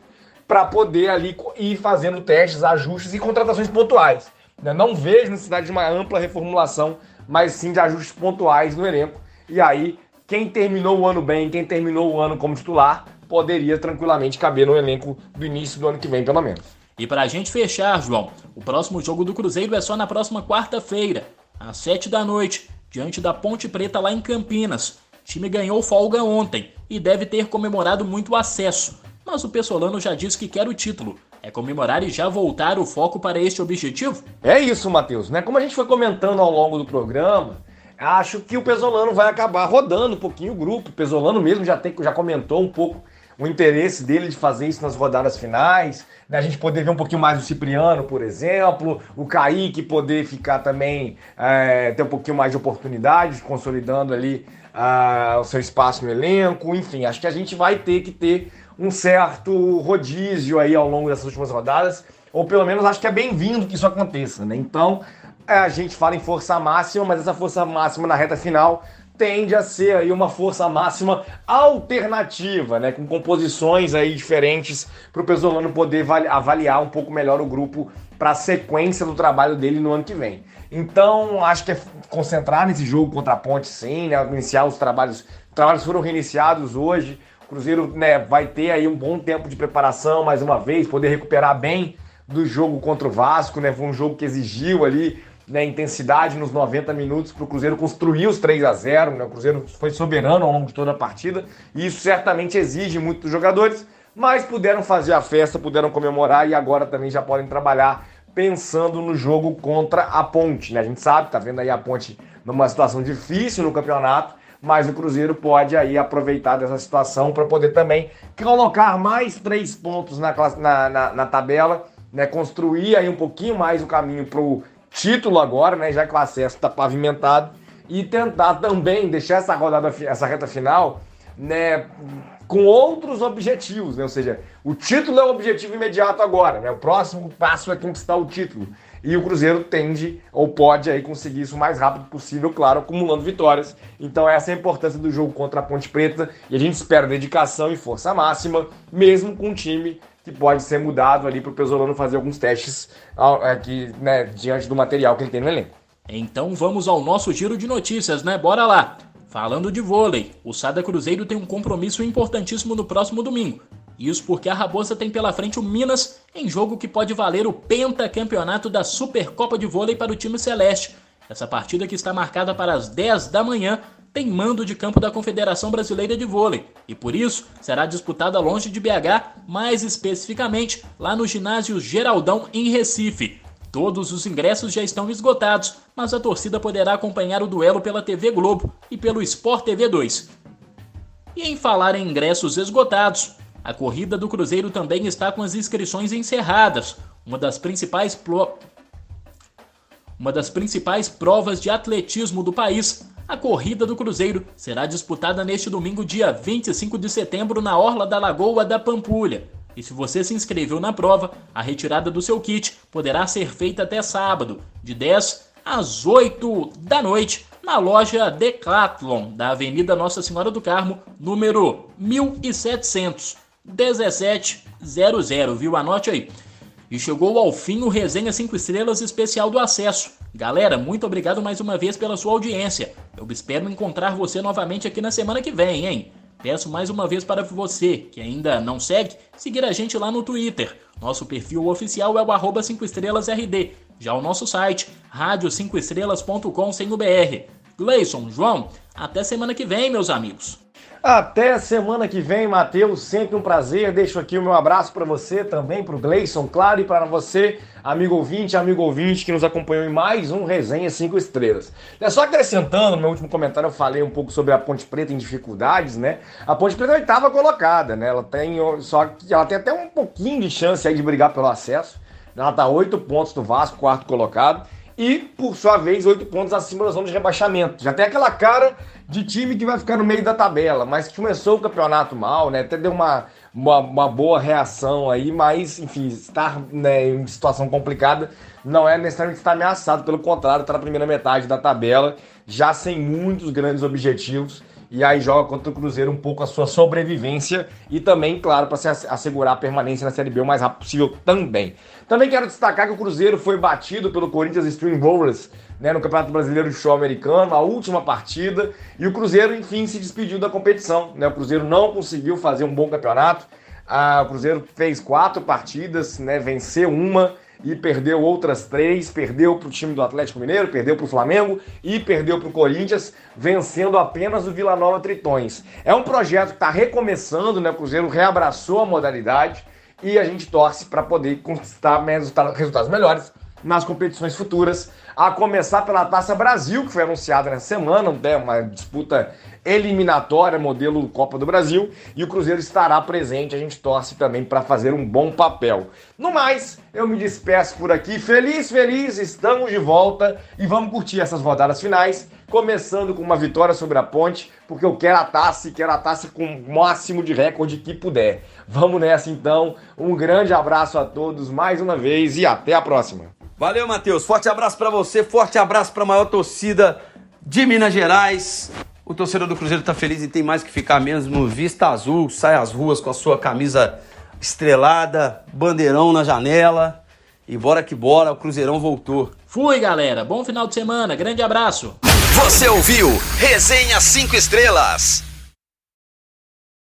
para poder ali ir fazendo testes, ajustes e contratações pontuais. Né? Não vejo necessidade de uma ampla reformulação, mas sim de ajustes pontuais no elenco. E aí, quem terminou o ano bem, quem terminou o ano como titular, poderia tranquilamente caber no elenco do início do ano que vem, pelo menos. E para a gente fechar, João, o próximo jogo do Cruzeiro é só na próxima quarta-feira, às 7 da noite, diante da Ponte Preta lá em Campinas. O time ganhou folga ontem e deve ter comemorado muito o acesso, mas o Pessolano já disse que quer o título. É comemorar e já voltar o foco para este objetivo? É isso, Matheus. Né? Como a gente foi comentando ao longo do programa, acho que o Pesolano vai acabar rodando um pouquinho o grupo. O Pesolano mesmo já, tem, já comentou um pouco o interesse dele de fazer isso nas rodadas finais, né? a gente poder ver um pouquinho mais o Cipriano, por exemplo, o Kaique poder ficar também, é, ter um pouquinho mais de oportunidade, consolidando ali uh, o seu espaço no elenco, enfim, acho que a gente vai ter que ter um certo rodízio aí ao longo dessas últimas rodadas, ou pelo menos acho que é bem-vindo que isso aconteça, né? Então, a gente fala em força máxima, mas essa força máxima na reta final tende a ser aí uma força máxima alternativa, né, com composições aí diferentes para o Pesolano poder avaliar um pouco melhor o grupo para a sequência do trabalho dele no ano que vem. Então, acho que é concentrar nesse jogo contra a Ponte, sim, né, iniciar os trabalhos. Os trabalhos foram reiniciados hoje. O Cruzeiro né, vai ter aí um bom tempo de preparação, mais uma vez, poder recuperar bem do jogo contra o Vasco, né? Foi um jogo que exigiu ali né, intensidade nos 90 minutos para o Cruzeiro construir os 3 a 0 né? O Cruzeiro foi soberano ao longo de toda a partida e isso certamente exige muito dos jogadores, mas puderam fazer a festa, puderam comemorar e agora também já podem trabalhar pensando no jogo contra a Ponte. Né? A gente sabe, tá vendo aí a Ponte numa situação difícil no campeonato, mas o Cruzeiro pode aí aproveitar dessa situação para poder também colocar mais três pontos na, na, na, na tabela, né? construir aí um pouquinho mais o caminho para o título agora, né? Já que o acesso está pavimentado. E tentar também deixar essa rodada, essa reta final, né? Com outros objetivos, né? Ou seja, o título é o objetivo imediato agora, né? O próximo passo é conquistar o título. E o Cruzeiro tende ou pode aí conseguir isso o mais rápido possível, claro, acumulando vitórias. Então essa é a importância do jogo contra a Ponte Preta e a gente espera dedicação e força máxima, mesmo com um time que pode ser mudado ali para o Pesolano fazer alguns testes aqui, né, diante do material que ele tem no elenco. Então vamos ao nosso giro de notícias, né? Bora lá! Falando de vôlei, o Sada Cruzeiro tem um compromisso importantíssimo no próximo domingo. Isso porque a Raposa tem pela frente o Minas em jogo que pode valer o pentacampeonato da Supercopa de Vôlei para o time celeste. Essa partida que está marcada para as 10 da manhã tem mando de campo da Confederação Brasileira de Vôlei e por isso será disputada longe de BH, mais especificamente lá no ginásio Geraldão em Recife. Todos os ingressos já estão esgotados, mas a torcida poderá acompanhar o duelo pela TV Globo e pelo Sport TV 2. E em falar em ingressos esgotados, a corrida do Cruzeiro também está com as inscrições encerradas, uma das principais. Uma das principais provas de atletismo do país a corrida do Cruzeiro será disputada neste domingo, dia 25 de setembro, na Orla da Lagoa da Pampulha. E se você se inscreveu na prova, a retirada do seu kit poderá ser feita até sábado, de 10 às 8 da noite, na loja Decathlon, da Avenida Nossa Senhora do Carmo, número 1700, 1700, viu? Anote aí. E chegou ao fim o Resenha 5 Estrelas especial do acesso. Galera, muito obrigado mais uma vez pela sua audiência. Eu espero encontrar você novamente aqui na semana que vem, hein? Peço mais uma vez para você, que ainda não segue, seguir a gente lá no Twitter. Nosso perfil oficial é o arroba 5 estrelasRD. Já o nosso site, rádio5estrelas.com sem o BR. Gleison, João, até semana que vem, meus amigos. Até semana que vem, Matheus. Sempre um prazer. Deixo aqui o meu abraço para você também, para o Gleison, claro, e para você, amigo ouvinte, amigo ouvinte que nos acompanhou em mais um Resenha 5 Estrelas. É só acrescentando, no meu último comentário eu falei um pouco sobre a Ponte Preta em dificuldades, né? A Ponte Preta é oitava colocada, né? Ela tem só que ela tem até um pouquinho de chance aí de brigar pelo acesso. Ela tá oito pontos do Vasco, quarto colocado e, por sua vez, oito pontos acima da zona de rebaixamento. Já tem aquela cara de time que vai ficar no meio da tabela, mas que começou o campeonato mal, né? Até deu uma, uma, uma boa reação aí, mas, enfim, estar né, em situação complicada não é necessariamente estar ameaçado, pelo contrário, está na primeira metade da tabela, já sem muitos grandes objetivos e aí joga contra o Cruzeiro um pouco a sua sobrevivência e também, claro, para se assegurar a permanência na Série B o mais rápido possível também. Também quero destacar que o Cruzeiro foi batido pelo Corinthians Stream Rollers né, no Campeonato Brasileiro de Show Americano, a última partida, e o Cruzeiro, enfim, se despediu da competição. Né? O Cruzeiro não conseguiu fazer um bom campeonato. Ah, o Cruzeiro fez quatro partidas, né, venceu uma e perdeu outras três, perdeu para o time do Atlético Mineiro, perdeu para o Flamengo e perdeu para o Corinthians, vencendo apenas o Vila Nova Tritões. É um projeto que está recomeçando, né? O Cruzeiro reabraçou a modalidade e a gente torce para poder conquistar resultados melhores nas competições futuras, a começar pela Taça Brasil, que foi anunciada nessa semana, né, uma disputa eliminatória, modelo Copa do Brasil, e o Cruzeiro estará presente. A gente torce também para fazer um bom papel. No mais, eu me despeço por aqui. Feliz, feliz, estamos de volta e vamos curtir essas rodadas finais, começando com uma vitória sobre a Ponte, porque eu quero a taça e quero a taça com o máximo de recorde que puder. Vamos nessa então. Um grande abraço a todos mais uma vez e até a próxima. Valeu, Matheus. Forte abraço para você, forte abraço para a maior torcida de Minas Gerais. O torcedor do Cruzeiro tá feliz e tem mais que ficar mesmo. Vista azul, sai às ruas com a sua camisa estrelada, bandeirão na janela. E bora que bora, o Cruzeirão voltou. Fui, galera. Bom final de semana. Grande abraço. Você ouviu Resenha 5 Estrelas.